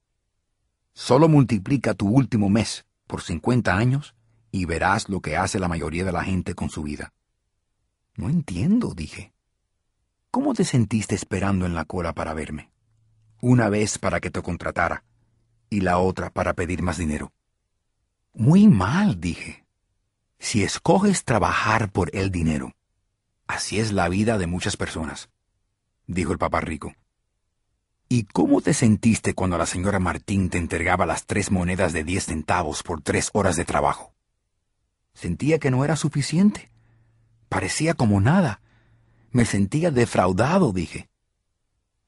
Solo multiplica tu último mes por cincuenta años y verás lo que hace la mayoría de la gente con su vida. No entiendo, dije. ¿Cómo te sentiste esperando en la cola para verme? Una vez para que te contratara y la otra para pedir más dinero. Muy mal, dije. Si escoges trabajar por el dinero, así es la vida de muchas personas, dijo el papá rico. ¿Y cómo te sentiste cuando la señora Martín te entregaba las tres monedas de diez centavos por tres horas de trabajo? Sentía que no era suficiente. Parecía como nada me sentía defraudado, dije.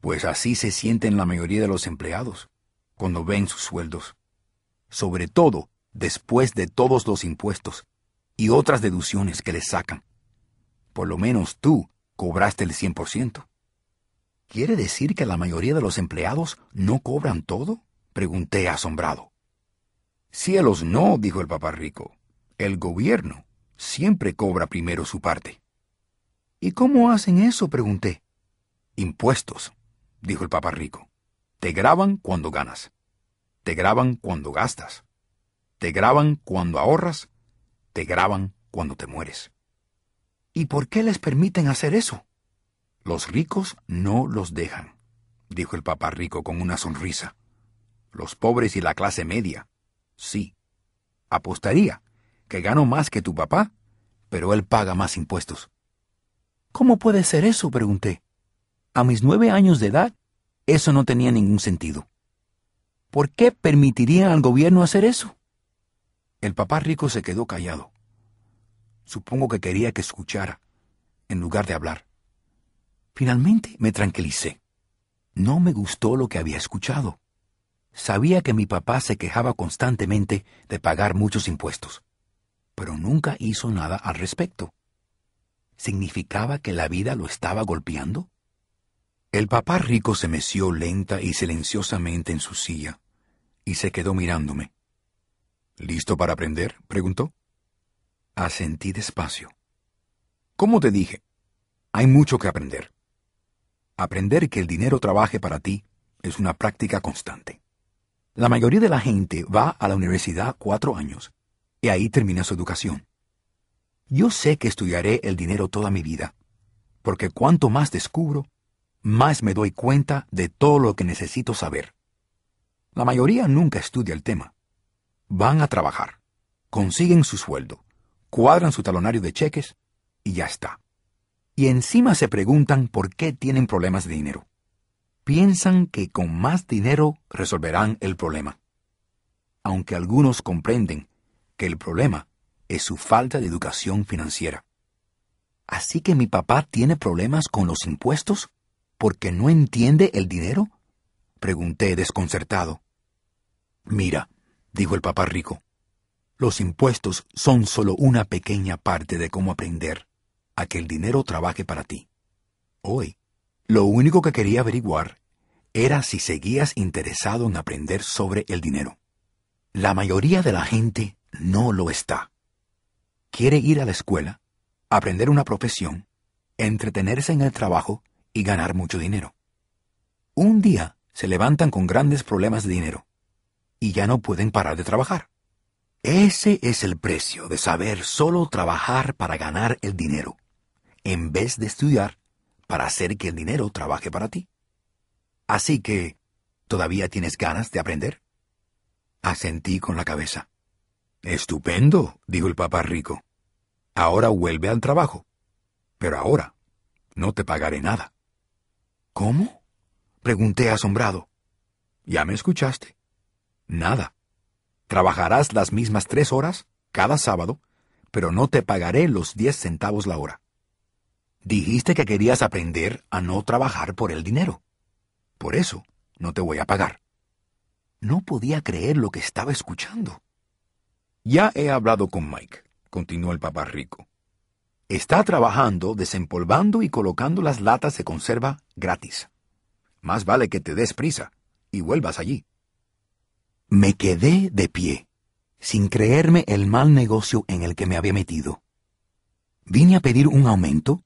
Pues así se sienten la mayoría de los empleados cuando ven sus sueldos. Sobre todo después de todos los impuestos y otras deducciones que les sacan. Por lo menos tú cobraste el 100%. ¿Quiere decir que la mayoría de los empleados no cobran todo? Pregunté asombrado. Cielos no, dijo el papá rico. El gobierno siempre cobra primero su parte. ¿Y cómo hacen eso? pregunté. Impuestos, dijo el papá rico. Te graban cuando ganas. Te graban cuando gastas. Te graban cuando ahorras. Te graban cuando te mueres. ¿Y por qué les permiten hacer eso? Los ricos no los dejan, dijo el papá rico con una sonrisa. Los pobres y la clase media, sí. Apostaría que gano más que tu papá, pero él paga más impuestos. ¿Cómo puede ser eso? pregunté. A mis nueve años de edad, eso no tenía ningún sentido. ¿Por qué permitirían al gobierno hacer eso? El papá rico se quedó callado. Supongo que quería que escuchara, en lugar de hablar. Finalmente me tranquilicé. No me gustó lo que había escuchado. Sabía que mi papá se quejaba constantemente de pagar muchos impuestos, pero nunca hizo nada al respecto. ¿Significaba que la vida lo estaba golpeando? El papá rico se meció lenta y silenciosamente en su silla y se quedó mirándome. ¿Listo para aprender? preguntó. Asentí despacio. Como te dije, hay mucho que aprender. Aprender que el dinero trabaje para ti es una práctica constante. La mayoría de la gente va a la universidad cuatro años y ahí termina su educación. Yo sé que estudiaré el dinero toda mi vida, porque cuanto más descubro, más me doy cuenta de todo lo que necesito saber. La mayoría nunca estudia el tema. Van a trabajar, consiguen su sueldo, cuadran su talonario de cheques y ya está. Y encima se preguntan por qué tienen problemas de dinero. Piensan que con más dinero resolverán el problema. Aunque algunos comprenden que el problema es su falta de educación financiera. ¿Así que mi papá tiene problemas con los impuestos porque no entiende el dinero? Pregunté desconcertado. Mira, dijo el papá rico, los impuestos son solo una pequeña parte de cómo aprender a que el dinero trabaje para ti. Hoy, lo único que quería averiguar era si seguías interesado en aprender sobre el dinero. La mayoría de la gente no lo está. Quiere ir a la escuela, aprender una profesión, entretenerse en el trabajo y ganar mucho dinero. Un día se levantan con grandes problemas de dinero y ya no pueden parar de trabajar. Ese es el precio de saber solo trabajar para ganar el dinero, en vez de estudiar para hacer que el dinero trabaje para ti. Así que, ¿todavía tienes ganas de aprender? Asentí con la cabeza. Estupendo, dijo el papá rico. Ahora vuelve al trabajo. Pero ahora no te pagaré nada. ¿Cómo? pregunté asombrado. Ya me escuchaste. Nada. Trabajarás las mismas tres horas cada sábado, pero no te pagaré los diez centavos la hora. Dijiste que querías aprender a no trabajar por el dinero. Por eso no te voy a pagar. No podía creer lo que estaba escuchando. Ya he hablado con Mike, continuó el papá rico. Está trabajando desempolvando y colocando las latas de conserva gratis. Más vale que te des prisa y vuelvas allí. Me quedé de pie, sin creerme el mal negocio en el que me había metido. Vine a pedir un aumento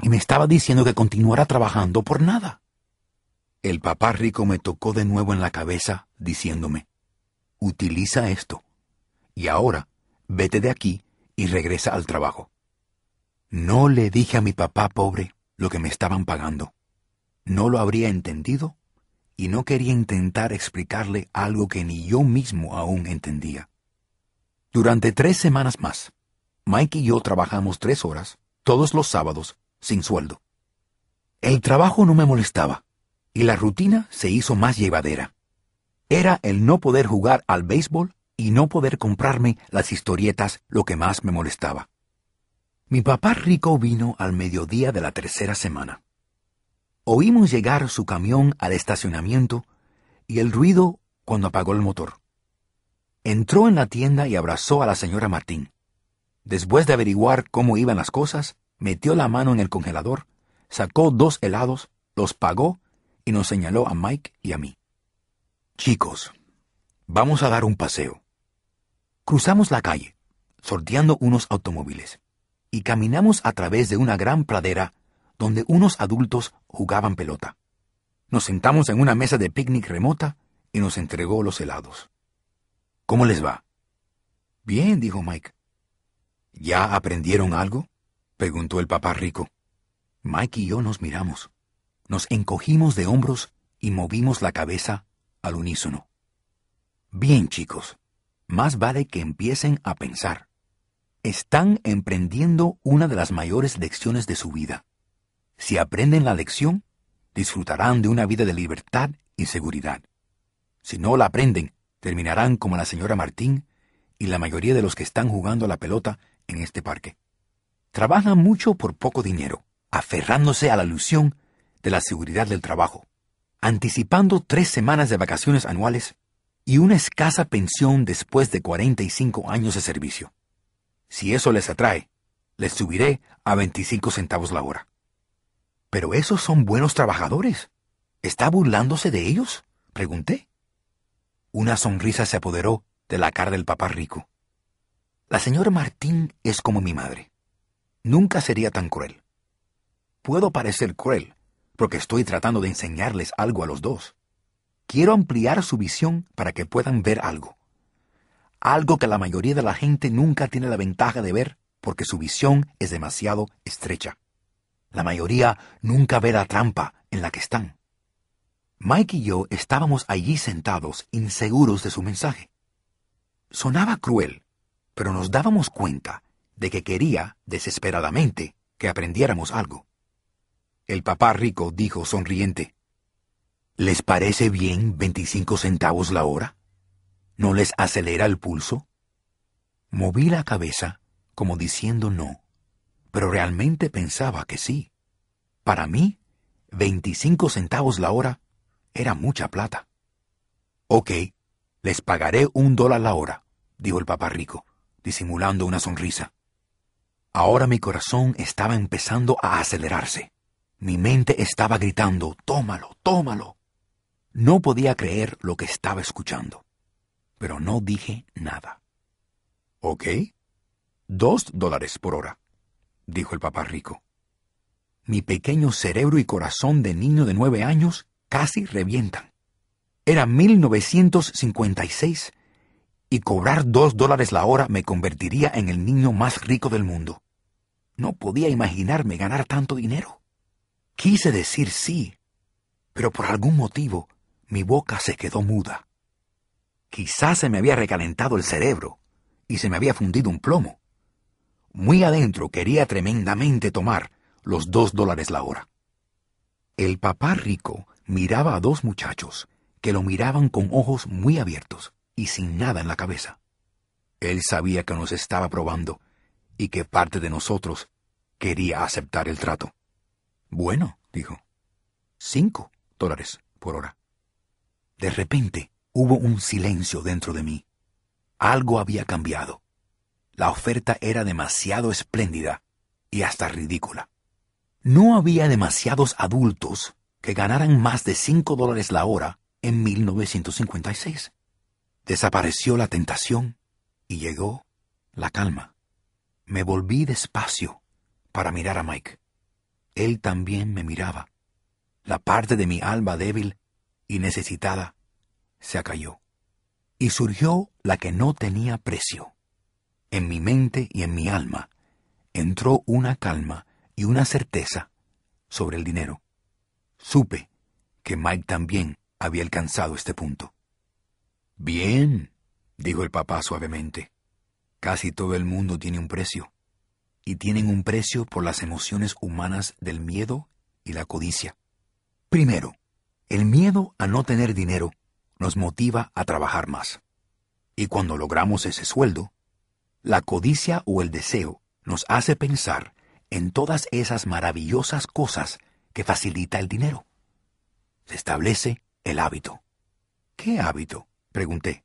y me estaba diciendo que continuara trabajando por nada. El papá rico me tocó de nuevo en la cabeza, diciéndome, utiliza esto, y ahora vete de aquí y regresa al trabajo. No le dije a mi papá pobre lo que me estaban pagando. No lo habría entendido y no quería intentar explicarle algo que ni yo mismo aún entendía. Durante tres semanas más, Mike y yo trabajamos tres horas, todos los sábados, sin sueldo. El trabajo no me molestaba, y la rutina se hizo más llevadera. Era el no poder jugar al béisbol y no poder comprarme las historietas lo que más me molestaba. Mi papá rico vino al mediodía de la tercera semana. Oímos llegar su camión al estacionamiento y el ruido cuando apagó el motor. Entró en la tienda y abrazó a la señora Martín. Después de averiguar cómo iban las cosas, metió la mano en el congelador, sacó dos helados, los pagó y nos señaló a Mike y a mí. Chicos, vamos a dar un paseo. Cruzamos la calle, sorteando unos automóviles, y caminamos a través de una gran pradera donde unos adultos jugaban pelota. Nos sentamos en una mesa de picnic remota y nos entregó los helados. ¿Cómo les va? Bien, dijo Mike. ¿Ya aprendieron algo? preguntó el papá rico. Mike y yo nos miramos. Nos encogimos de hombros y movimos la cabeza al unísono. Bien, chicos, más vale que empiecen a pensar. Están emprendiendo una de las mayores lecciones de su vida. Si aprenden la lección, disfrutarán de una vida de libertad y seguridad. Si no la aprenden, terminarán como la señora Martín y la mayoría de los que están jugando a la pelota en este parque. Trabajan mucho por poco dinero, aferrándose a la ilusión de la seguridad del trabajo, anticipando tres semanas de vacaciones anuales y una escasa pensión después de 45 años de servicio. Si eso les atrae, les subiré a 25 centavos la hora. Pero esos son buenos trabajadores. ¿Está burlándose de ellos? pregunté. Una sonrisa se apoderó de la cara del papá rico. La señora Martín es como mi madre. Nunca sería tan cruel. Puedo parecer cruel, porque estoy tratando de enseñarles algo a los dos. Quiero ampliar su visión para que puedan ver algo. Algo que la mayoría de la gente nunca tiene la ventaja de ver porque su visión es demasiado estrecha. La mayoría nunca ve la trampa en la que están. Mike y yo estábamos allí sentados, inseguros de su mensaje. Sonaba cruel, pero nos dábamos cuenta de que quería, desesperadamente, que aprendiéramos algo. El papá rico dijo sonriente, ¿Les parece bien 25 centavos la hora? ¿No les acelera el pulso? Moví la cabeza como diciendo no, pero realmente pensaba que sí. Para mí, 25 centavos la hora era mucha plata. Ok, les pagaré un dólar la hora, dijo el papá rico, disimulando una sonrisa. Ahora mi corazón estaba empezando a acelerarse. Mi mente estaba gritando, tómalo, tómalo. No podía creer lo que estaba escuchando, pero no dije nada. ¿Ok? Dos dólares por hora, dijo el papá rico. Mi pequeño cerebro y corazón de niño de nueve años casi revientan. Era 1956 y cobrar dos dólares la hora me convertiría en el niño más rico del mundo. No podía imaginarme ganar tanto dinero. Quise decir sí, pero por algún motivo mi boca se quedó muda. Quizás se me había recalentado el cerebro y se me había fundido un plomo. Muy adentro quería tremendamente tomar los dos dólares la hora. El papá rico miraba a dos muchachos que lo miraban con ojos muy abiertos y sin nada en la cabeza. Él sabía que nos estaba probando y que parte de nosotros quería aceptar el trato. Bueno, dijo. Cinco dólares por hora. De repente hubo un silencio dentro de mí. Algo había cambiado. La oferta era demasiado espléndida y hasta ridícula. No había demasiados adultos que ganaran más de cinco dólares la hora en 1956. Desapareció la tentación y llegó la calma. Me volví despacio para mirar a Mike él también me miraba. La parte de mi alma débil y necesitada se acalló. Y surgió la que no tenía precio. En mi mente y en mi alma entró una calma y una certeza sobre el dinero. Supe que Mike también había alcanzado este punto. Bien, dijo el papá suavemente. Casi todo el mundo tiene un precio y tienen un precio por las emociones humanas del miedo y la codicia. Primero, el miedo a no tener dinero nos motiva a trabajar más. Y cuando logramos ese sueldo, la codicia o el deseo nos hace pensar en todas esas maravillosas cosas que facilita el dinero. Se establece el hábito. ¿Qué hábito? pregunté.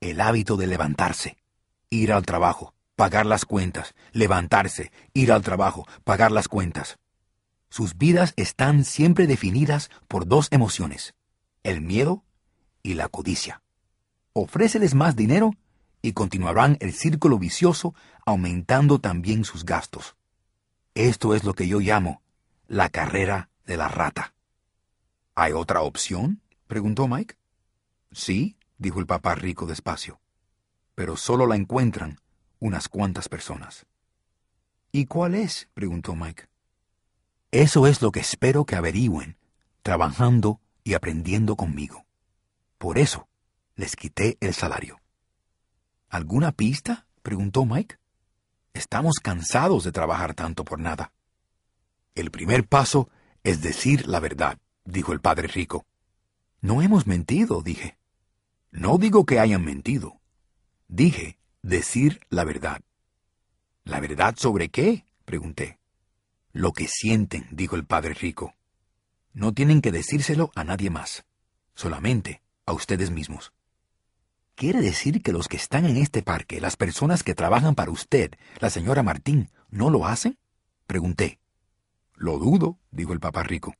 El hábito de levantarse, ir al trabajo, pagar las cuentas, levantarse, ir al trabajo, pagar las cuentas. Sus vidas están siempre definidas por dos emociones, el miedo y la codicia. Ofréceles más dinero y continuarán el círculo vicioso aumentando también sus gastos. Esto es lo que yo llamo la carrera de la rata. ¿Hay otra opción? preguntó Mike. Sí, dijo el papá rico despacio, pero solo la encuentran unas cuantas personas. ¿Y cuál es? preguntó Mike. Eso es lo que espero que averigüen, trabajando y aprendiendo conmigo. Por eso les quité el salario. ¿Alguna pista? preguntó Mike. Estamos cansados de trabajar tanto por nada. El primer paso es decir la verdad, dijo el padre rico. No hemos mentido, dije. No digo que hayan mentido. Dije decir la verdad. ¿La verdad sobre qué? pregunté. Lo que sienten, dijo el padre rico. No tienen que decírselo a nadie más, solamente a ustedes mismos. ¿Quiere decir que los que están en este parque, las personas que trabajan para usted, la señora Martín, no lo hacen? Pregunté. Lo dudo, dijo el papá rico.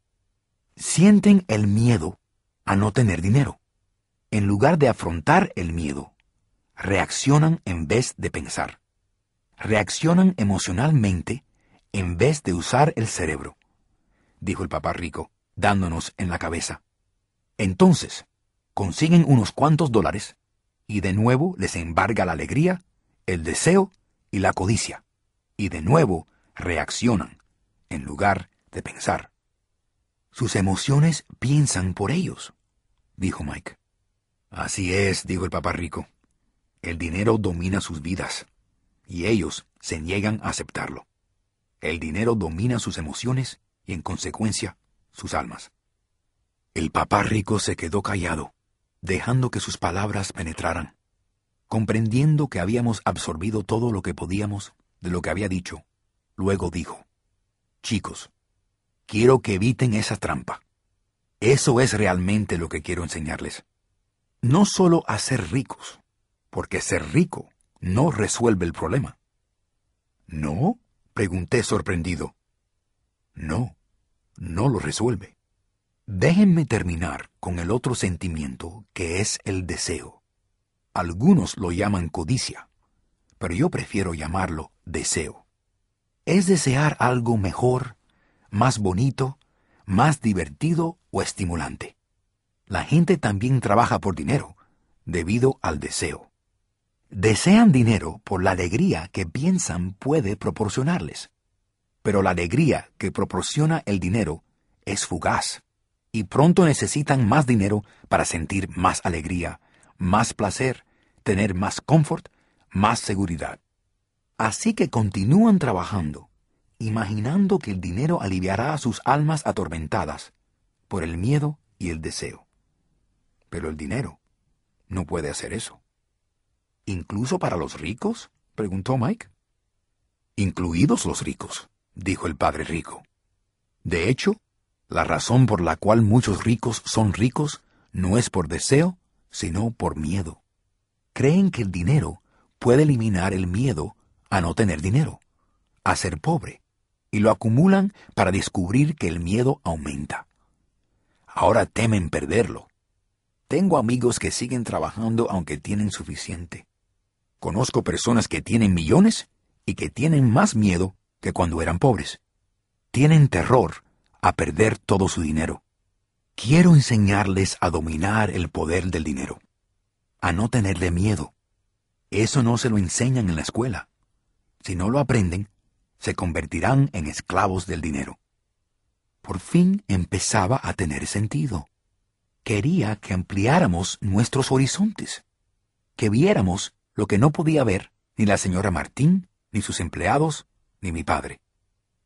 Sienten el miedo a no tener dinero. En lugar de afrontar el miedo, reaccionan en vez de pensar. Reaccionan emocionalmente en vez de usar el cerebro, dijo el papá rico, dándonos en la cabeza. Entonces, consiguen unos cuantos dólares y de nuevo les embarga la alegría, el deseo y la codicia, y de nuevo reaccionan, en lugar de pensar. Sus emociones piensan por ellos, dijo Mike. Así es, dijo el papá rico. El dinero domina sus vidas, y ellos se niegan a aceptarlo. El dinero domina sus emociones y, en consecuencia, sus almas. El papá rico se quedó callado dejando que sus palabras penetraran. Comprendiendo que habíamos absorbido todo lo que podíamos de lo que había dicho, luego dijo, Chicos, quiero que eviten esa trampa. Eso es realmente lo que quiero enseñarles. No solo a ser ricos, porque ser rico no resuelve el problema. ¿No? Pregunté sorprendido. No, no lo resuelve. Déjenme terminar con el otro sentimiento que es el deseo. Algunos lo llaman codicia, pero yo prefiero llamarlo deseo. Es desear algo mejor, más bonito, más divertido o estimulante. La gente también trabaja por dinero, debido al deseo. Desean dinero por la alegría que piensan puede proporcionarles. Pero la alegría que proporciona el dinero es fugaz y pronto necesitan más dinero para sentir más alegría, más placer, tener más confort, más seguridad. Así que continúan trabajando, imaginando que el dinero aliviará a sus almas atormentadas por el miedo y el deseo. Pero el dinero no puede hacer eso. ¿Incluso para los ricos? preguntó Mike. Incluidos los ricos, dijo el padre rico. De hecho, la razón por la cual muchos ricos son ricos no es por deseo, sino por miedo. Creen que el dinero puede eliminar el miedo a no tener dinero, a ser pobre, y lo acumulan para descubrir que el miedo aumenta. Ahora temen perderlo. Tengo amigos que siguen trabajando aunque tienen suficiente. Conozco personas que tienen millones y que tienen más miedo que cuando eran pobres. Tienen terror a perder todo su dinero. Quiero enseñarles a dominar el poder del dinero, a no tenerle miedo. Eso no se lo enseñan en la escuela. Si no lo aprenden, se convertirán en esclavos del dinero. Por fin empezaba a tener sentido. Quería que ampliáramos nuestros horizontes, que viéramos lo que no podía ver ni la señora Martín, ni sus empleados, ni mi padre.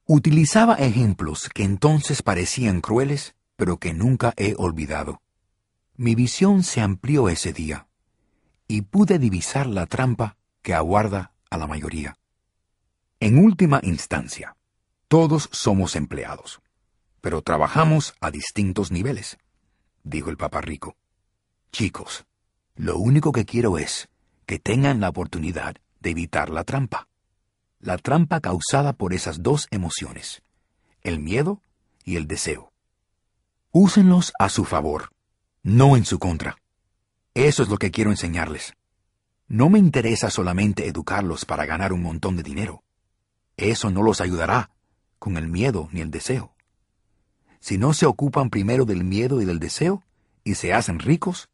Utilizaba ejemplos que entonces parecían crueles, pero que nunca he olvidado. Mi visión se amplió ese día, y pude divisar la trampa que aguarda a la mayoría. En última instancia, todos somos empleados, pero trabajamos a distintos niveles, dijo el papá rico. Chicos, lo único que quiero es que tengan la oportunidad de evitar la trampa la trampa causada por esas dos emociones, el miedo y el deseo. Úsenlos a su favor, no en su contra. Eso es lo que quiero enseñarles. No me interesa solamente educarlos para ganar un montón de dinero. Eso no los ayudará con el miedo ni el deseo. Si no se ocupan primero del miedo y del deseo y se hacen ricos,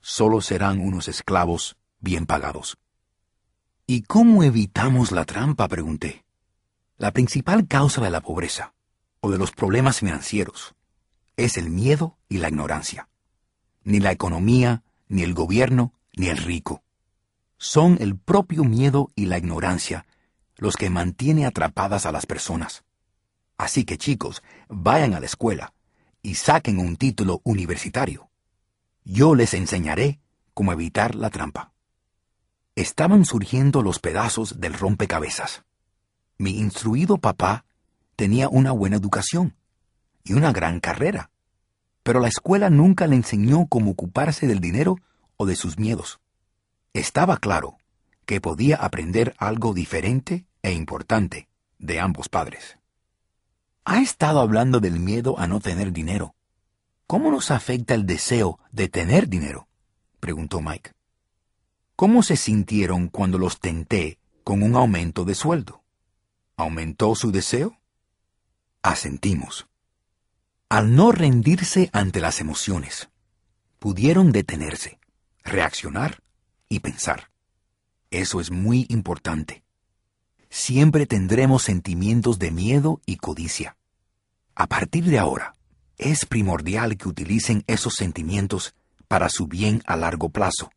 solo serán unos esclavos bien pagados. ¿Y cómo evitamos la trampa? pregunté. La principal causa de la pobreza o de los problemas financieros es el miedo y la ignorancia. Ni la economía, ni el gobierno, ni el rico. Son el propio miedo y la ignorancia los que mantiene atrapadas a las personas. Así que chicos, vayan a la escuela y saquen un título universitario. Yo les enseñaré cómo evitar la trampa. Estaban surgiendo los pedazos del rompecabezas. Mi instruido papá tenía una buena educación y una gran carrera, pero la escuela nunca le enseñó cómo ocuparse del dinero o de sus miedos. Estaba claro que podía aprender algo diferente e importante de ambos padres. Ha estado hablando del miedo a no tener dinero. ¿Cómo nos afecta el deseo de tener dinero? preguntó Mike. ¿Cómo se sintieron cuando los tenté con un aumento de sueldo? ¿Aumentó su deseo? Asentimos. Al no rendirse ante las emociones, pudieron detenerse, reaccionar y pensar. Eso es muy importante. Siempre tendremos sentimientos de miedo y codicia. A partir de ahora, es primordial que utilicen esos sentimientos para su bien a largo plazo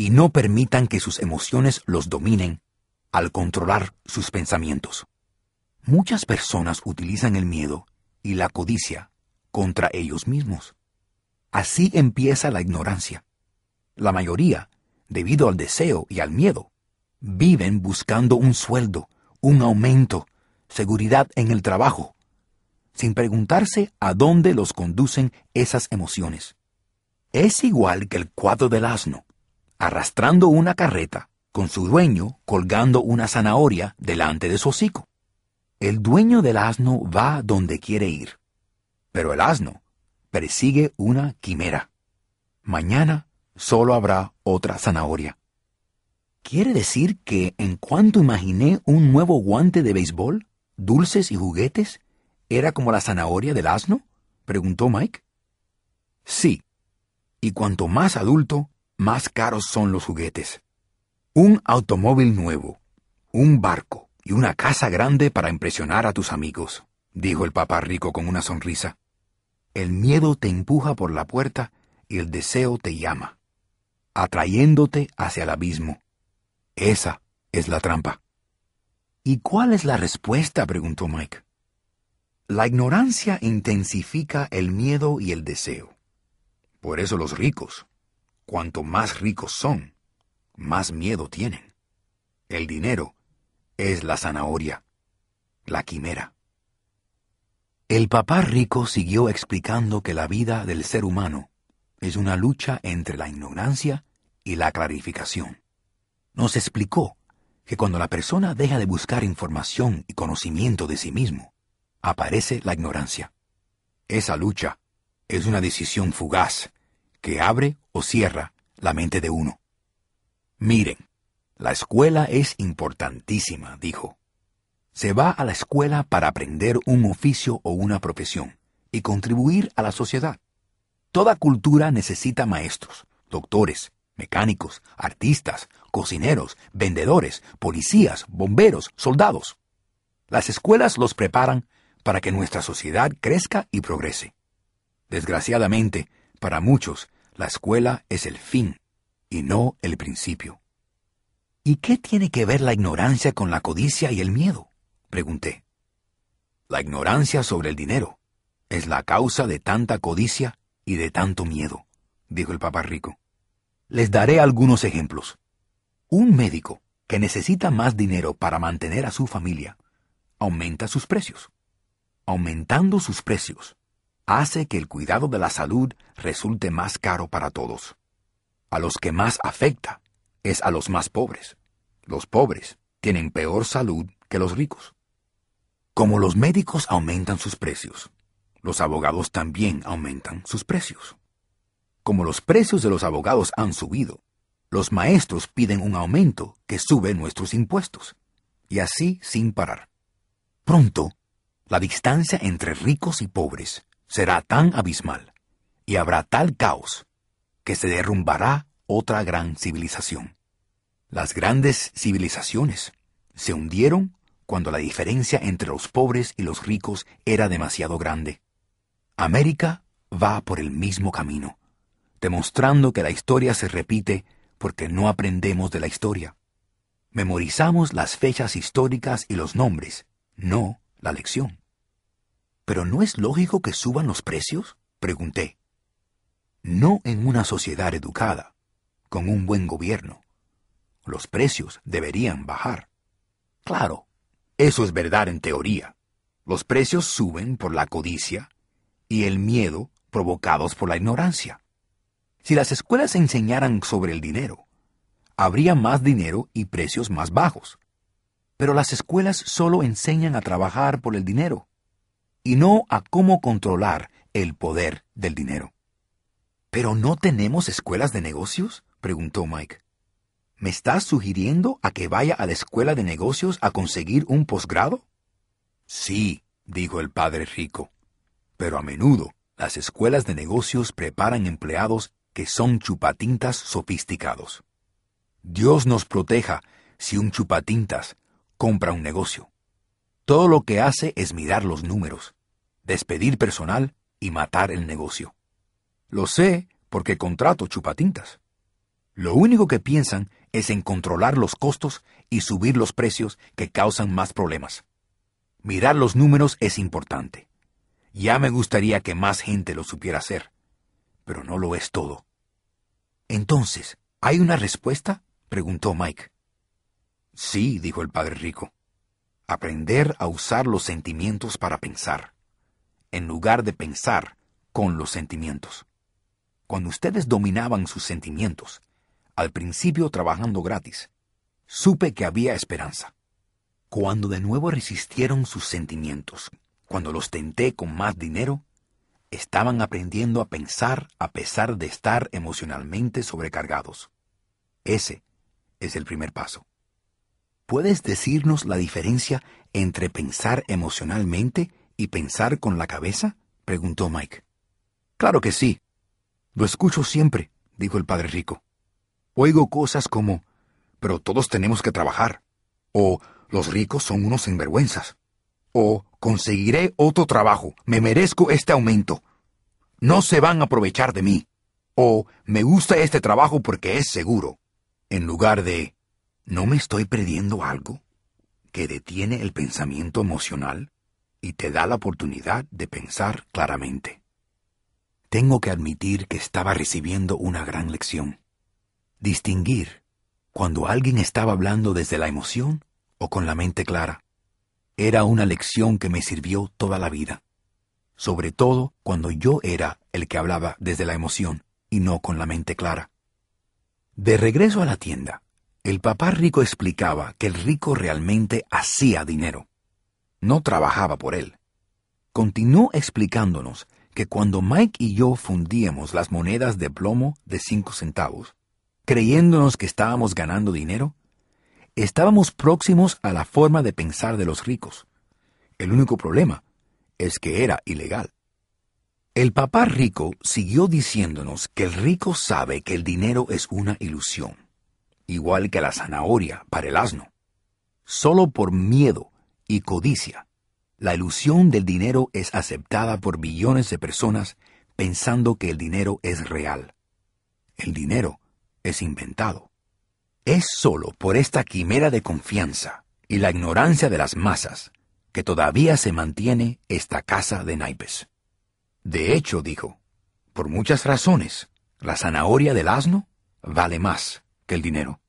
y no permitan que sus emociones los dominen al controlar sus pensamientos. Muchas personas utilizan el miedo y la codicia contra ellos mismos. Así empieza la ignorancia. La mayoría, debido al deseo y al miedo, viven buscando un sueldo, un aumento, seguridad en el trabajo, sin preguntarse a dónde los conducen esas emociones. Es igual que el cuadro del asno, arrastrando una carreta, con su dueño colgando una zanahoria delante de su hocico. El dueño del asno va donde quiere ir, pero el asno persigue una quimera. Mañana solo habrá otra zanahoria. ¿Quiere decir que en cuanto imaginé un nuevo guante de béisbol, dulces y juguetes, era como la zanahoria del asno? preguntó Mike. Sí. Y cuanto más adulto, más caros son los juguetes. Un automóvil nuevo, un barco y una casa grande para impresionar a tus amigos, dijo el papá rico con una sonrisa. El miedo te empuja por la puerta y el deseo te llama, atrayéndote hacia el abismo. Esa es la trampa. ¿Y cuál es la respuesta? preguntó Mike. La ignorancia intensifica el miedo y el deseo. Por eso los ricos, cuanto más ricos son, más miedo tienen. El dinero es la zanahoria, la quimera. El papá rico siguió explicando que la vida del ser humano es una lucha entre la ignorancia y la clarificación. Nos explicó que cuando la persona deja de buscar información y conocimiento de sí mismo, aparece la ignorancia. Esa lucha es una decisión fugaz que abre o cierra la mente de uno. Miren, la escuela es importantísima, dijo. Se va a la escuela para aprender un oficio o una profesión y contribuir a la sociedad. Toda cultura necesita maestros, doctores, mecánicos, artistas, cocineros, vendedores, policías, bomberos, soldados. Las escuelas los preparan para que nuestra sociedad crezca y progrese. Desgraciadamente, para muchos, la escuela es el fin y no el principio. ¿Y qué tiene que ver la ignorancia con la codicia y el miedo? pregunté. La ignorancia sobre el dinero es la causa de tanta codicia y de tanto miedo, dijo el papá rico. Les daré algunos ejemplos. Un médico que necesita más dinero para mantener a su familia aumenta sus precios aumentando sus precios, hace que el cuidado de la salud resulte más caro para todos. A los que más afecta es a los más pobres. Los pobres tienen peor salud que los ricos. Como los médicos aumentan sus precios, los abogados también aumentan sus precios. Como los precios de los abogados han subido, los maestros piden un aumento que sube nuestros impuestos. Y así sin parar. Pronto, la distancia entre ricos y pobres será tan abismal y habrá tal caos que se derrumbará otra gran civilización. Las grandes civilizaciones se hundieron cuando la diferencia entre los pobres y los ricos era demasiado grande. América va por el mismo camino, demostrando que la historia se repite porque no aprendemos de la historia. Memorizamos las fechas históricas y los nombres, no la lección. ¿Pero no es lógico que suban los precios? pregunté. No en una sociedad educada, con un buen gobierno. Los precios deberían bajar. Claro, eso es verdad en teoría. Los precios suben por la codicia y el miedo provocados por la ignorancia. Si las escuelas enseñaran sobre el dinero, habría más dinero y precios más bajos. Pero las escuelas solo enseñan a trabajar por el dinero y no a cómo controlar el poder del dinero. ¿Pero no tenemos escuelas de negocios? preguntó Mike. ¿Me estás sugiriendo a que vaya a la escuela de negocios a conseguir un posgrado? Sí, dijo el padre rico. Pero a menudo las escuelas de negocios preparan empleados que son chupatintas sofisticados. Dios nos proteja si un chupatintas compra un negocio. Todo lo que hace es mirar los números, despedir personal y matar el negocio. Lo sé porque contrato chupatintas. Lo único que piensan es en controlar los costos y subir los precios que causan más problemas. Mirar los números es importante. Ya me gustaría que más gente lo supiera hacer, pero no lo es todo. Entonces, ¿hay una respuesta? preguntó Mike. Sí, dijo el padre rico. Aprender a usar los sentimientos para pensar, en lugar de pensar con los sentimientos. Cuando ustedes dominaban sus sentimientos, al principio trabajando gratis, supe que había esperanza. Cuando de nuevo resistieron sus sentimientos, cuando los tenté con más dinero, estaban aprendiendo a pensar a pesar de estar emocionalmente sobrecargados. Ese es el primer paso. ¿Puedes decirnos la diferencia entre pensar emocionalmente y pensar con la cabeza? preguntó Mike. Claro que sí. Lo escucho siempre, dijo el padre rico. Oigo cosas como, pero todos tenemos que trabajar, o los ricos son unos sinvergüenzas, o conseguiré otro trabajo, me merezco este aumento. No se van a aprovechar de mí. O me gusta este trabajo porque es seguro. En lugar de ¿no me estoy perdiendo algo? que detiene el pensamiento emocional y te da la oportunidad de pensar claramente. Tengo que admitir que estaba recibiendo una gran lección. Distinguir cuando alguien estaba hablando desde la emoción o con la mente clara. Era una lección que me sirvió toda la vida, sobre todo cuando yo era el que hablaba desde la emoción y no con la mente clara. De regreso a la tienda, el papá rico explicaba que el rico realmente hacía dinero, no trabajaba por él. Continuó explicándonos que cuando Mike y yo fundíamos las monedas de plomo de cinco centavos, creyéndonos que estábamos ganando dinero, Estábamos próximos a la forma de pensar de los ricos. El único problema es que era ilegal. El papá rico siguió diciéndonos que el rico sabe que el dinero es una ilusión, igual que la zanahoria para el asno. Solo por miedo y codicia, la ilusión del dinero es aceptada por billones de personas pensando que el dinero es real. El dinero es inventado. Es solo por esta quimera de confianza y la ignorancia de las masas que todavía se mantiene esta casa de naipes. De hecho, dijo, por muchas razones, la zanahoria del asno vale más que el dinero.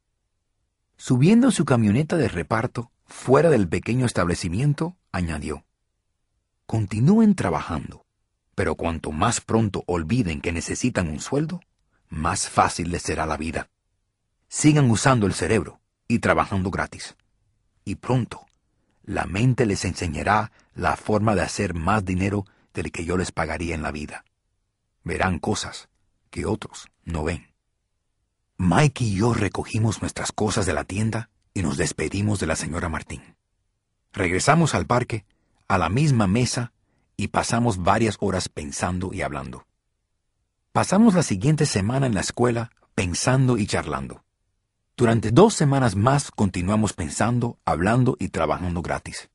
Subiendo su camioneta de reparto fuera del pequeño establecimiento, añadió, Continúen trabajando, pero cuanto más pronto olviden que necesitan un sueldo, más fácil les será la vida sigan usando el cerebro y trabajando gratis. Y pronto, la mente les enseñará la forma de hacer más dinero del que yo les pagaría en la vida. Verán cosas que otros no ven. Mike y yo recogimos nuestras cosas de la tienda y nos despedimos de la señora Martín. Regresamos al parque, a la misma mesa, y pasamos varias horas pensando y hablando. Pasamos la siguiente semana en la escuela pensando y charlando. Durante dos semanas más continuamos pensando, hablando y trabajando gratis.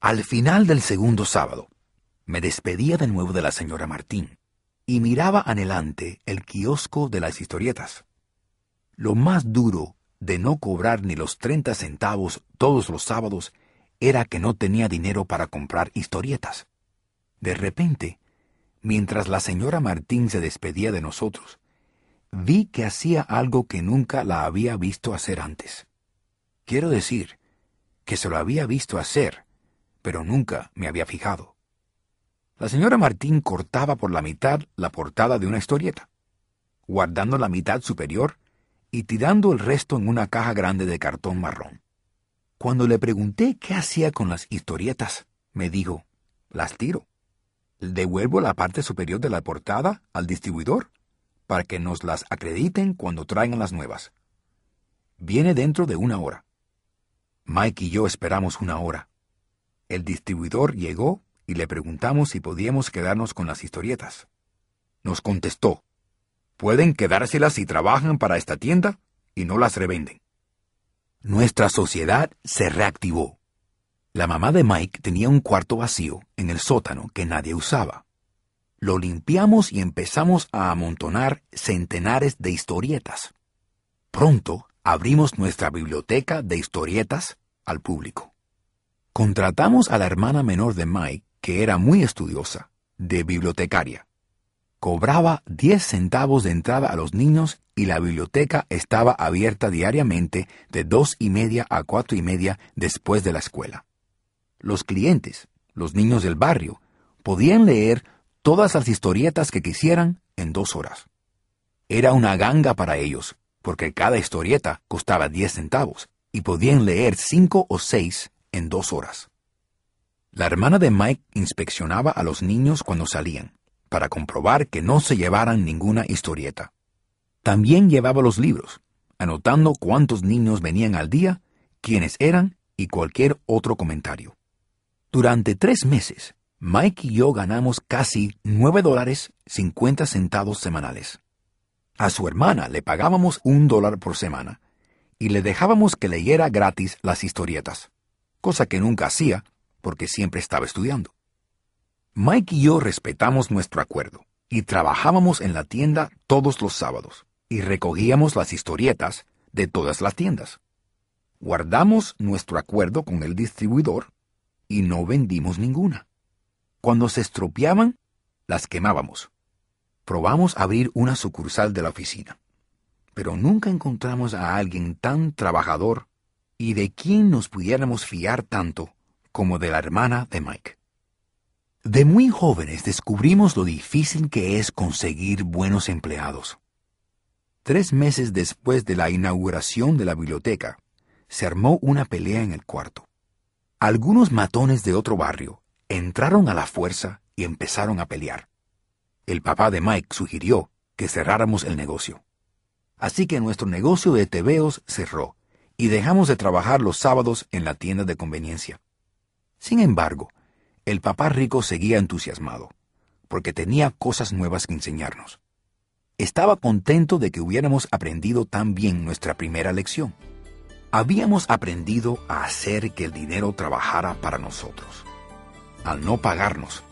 Al final del segundo sábado, me despedía de nuevo de la señora Martín y miraba adelante el kiosco de las historietas. Lo más duro de no cobrar ni los 30 centavos todos los sábados era que no tenía dinero para comprar historietas. De repente, mientras la señora Martín se despedía de nosotros, vi que hacía algo que nunca la había visto hacer antes. Quiero decir, que se lo había visto hacer, pero nunca me había fijado. La señora Martín cortaba por la mitad la portada de una historieta, guardando la mitad superior y tirando el resto en una caja grande de cartón marrón. Cuando le pregunté qué hacía con las historietas, me dijo, las tiro. Devuelvo la parte superior de la portada al distribuidor para que nos las acrediten cuando traigan las nuevas. Viene dentro de una hora. Mike y yo esperamos una hora. El distribuidor llegó y le preguntamos si podíamos quedarnos con las historietas. Nos contestó, pueden quedárselas si trabajan para esta tienda y no las revenden. Nuestra sociedad se reactivó. La mamá de Mike tenía un cuarto vacío en el sótano que nadie usaba. Lo limpiamos y empezamos a amontonar centenares de historietas. Pronto abrimos nuestra biblioteca de historietas al público. Contratamos a la hermana menor de Mike, que era muy estudiosa, de bibliotecaria cobraba 10 centavos de entrada a los niños y la biblioteca estaba abierta diariamente de dos y media a cuatro y media después de la escuela. Los clientes, los niños del barrio, podían leer todas las historietas que quisieran en dos horas. Era una ganga para ellos, porque cada historieta costaba 10 centavos y podían leer cinco o seis en dos horas. La hermana de Mike inspeccionaba a los niños cuando salían para comprobar que no se llevaran ninguna historieta. También llevaba los libros, anotando cuántos niños venían al día, quiénes eran y cualquier otro comentario. Durante tres meses, Mike y yo ganamos casi nueve dólares cincuenta centavos semanales. A su hermana le pagábamos un dólar por semana y le dejábamos que leyera gratis las historietas, cosa que nunca hacía porque siempre estaba estudiando. Mike y yo respetamos nuestro acuerdo y trabajábamos en la tienda todos los sábados y recogíamos las historietas de todas las tiendas. Guardamos nuestro acuerdo con el distribuidor y no vendimos ninguna. Cuando se estropeaban, las quemábamos. Probamos abrir una sucursal de la oficina, pero nunca encontramos a alguien tan trabajador y de quien nos pudiéramos fiar tanto como de la hermana de Mike. De muy jóvenes descubrimos lo difícil que es conseguir buenos empleados. Tres meses después de la inauguración de la biblioteca, se armó una pelea en el cuarto. Algunos matones de otro barrio entraron a la fuerza y empezaron a pelear. El papá de Mike sugirió que cerráramos el negocio. Así que nuestro negocio de tebeos cerró y dejamos de trabajar los sábados en la tienda de conveniencia. Sin embargo, el papá rico seguía entusiasmado, porque tenía cosas nuevas que enseñarnos. Estaba contento de que hubiéramos aprendido tan bien nuestra primera lección. Habíamos aprendido a hacer que el dinero trabajara para nosotros. Al no pagarnos,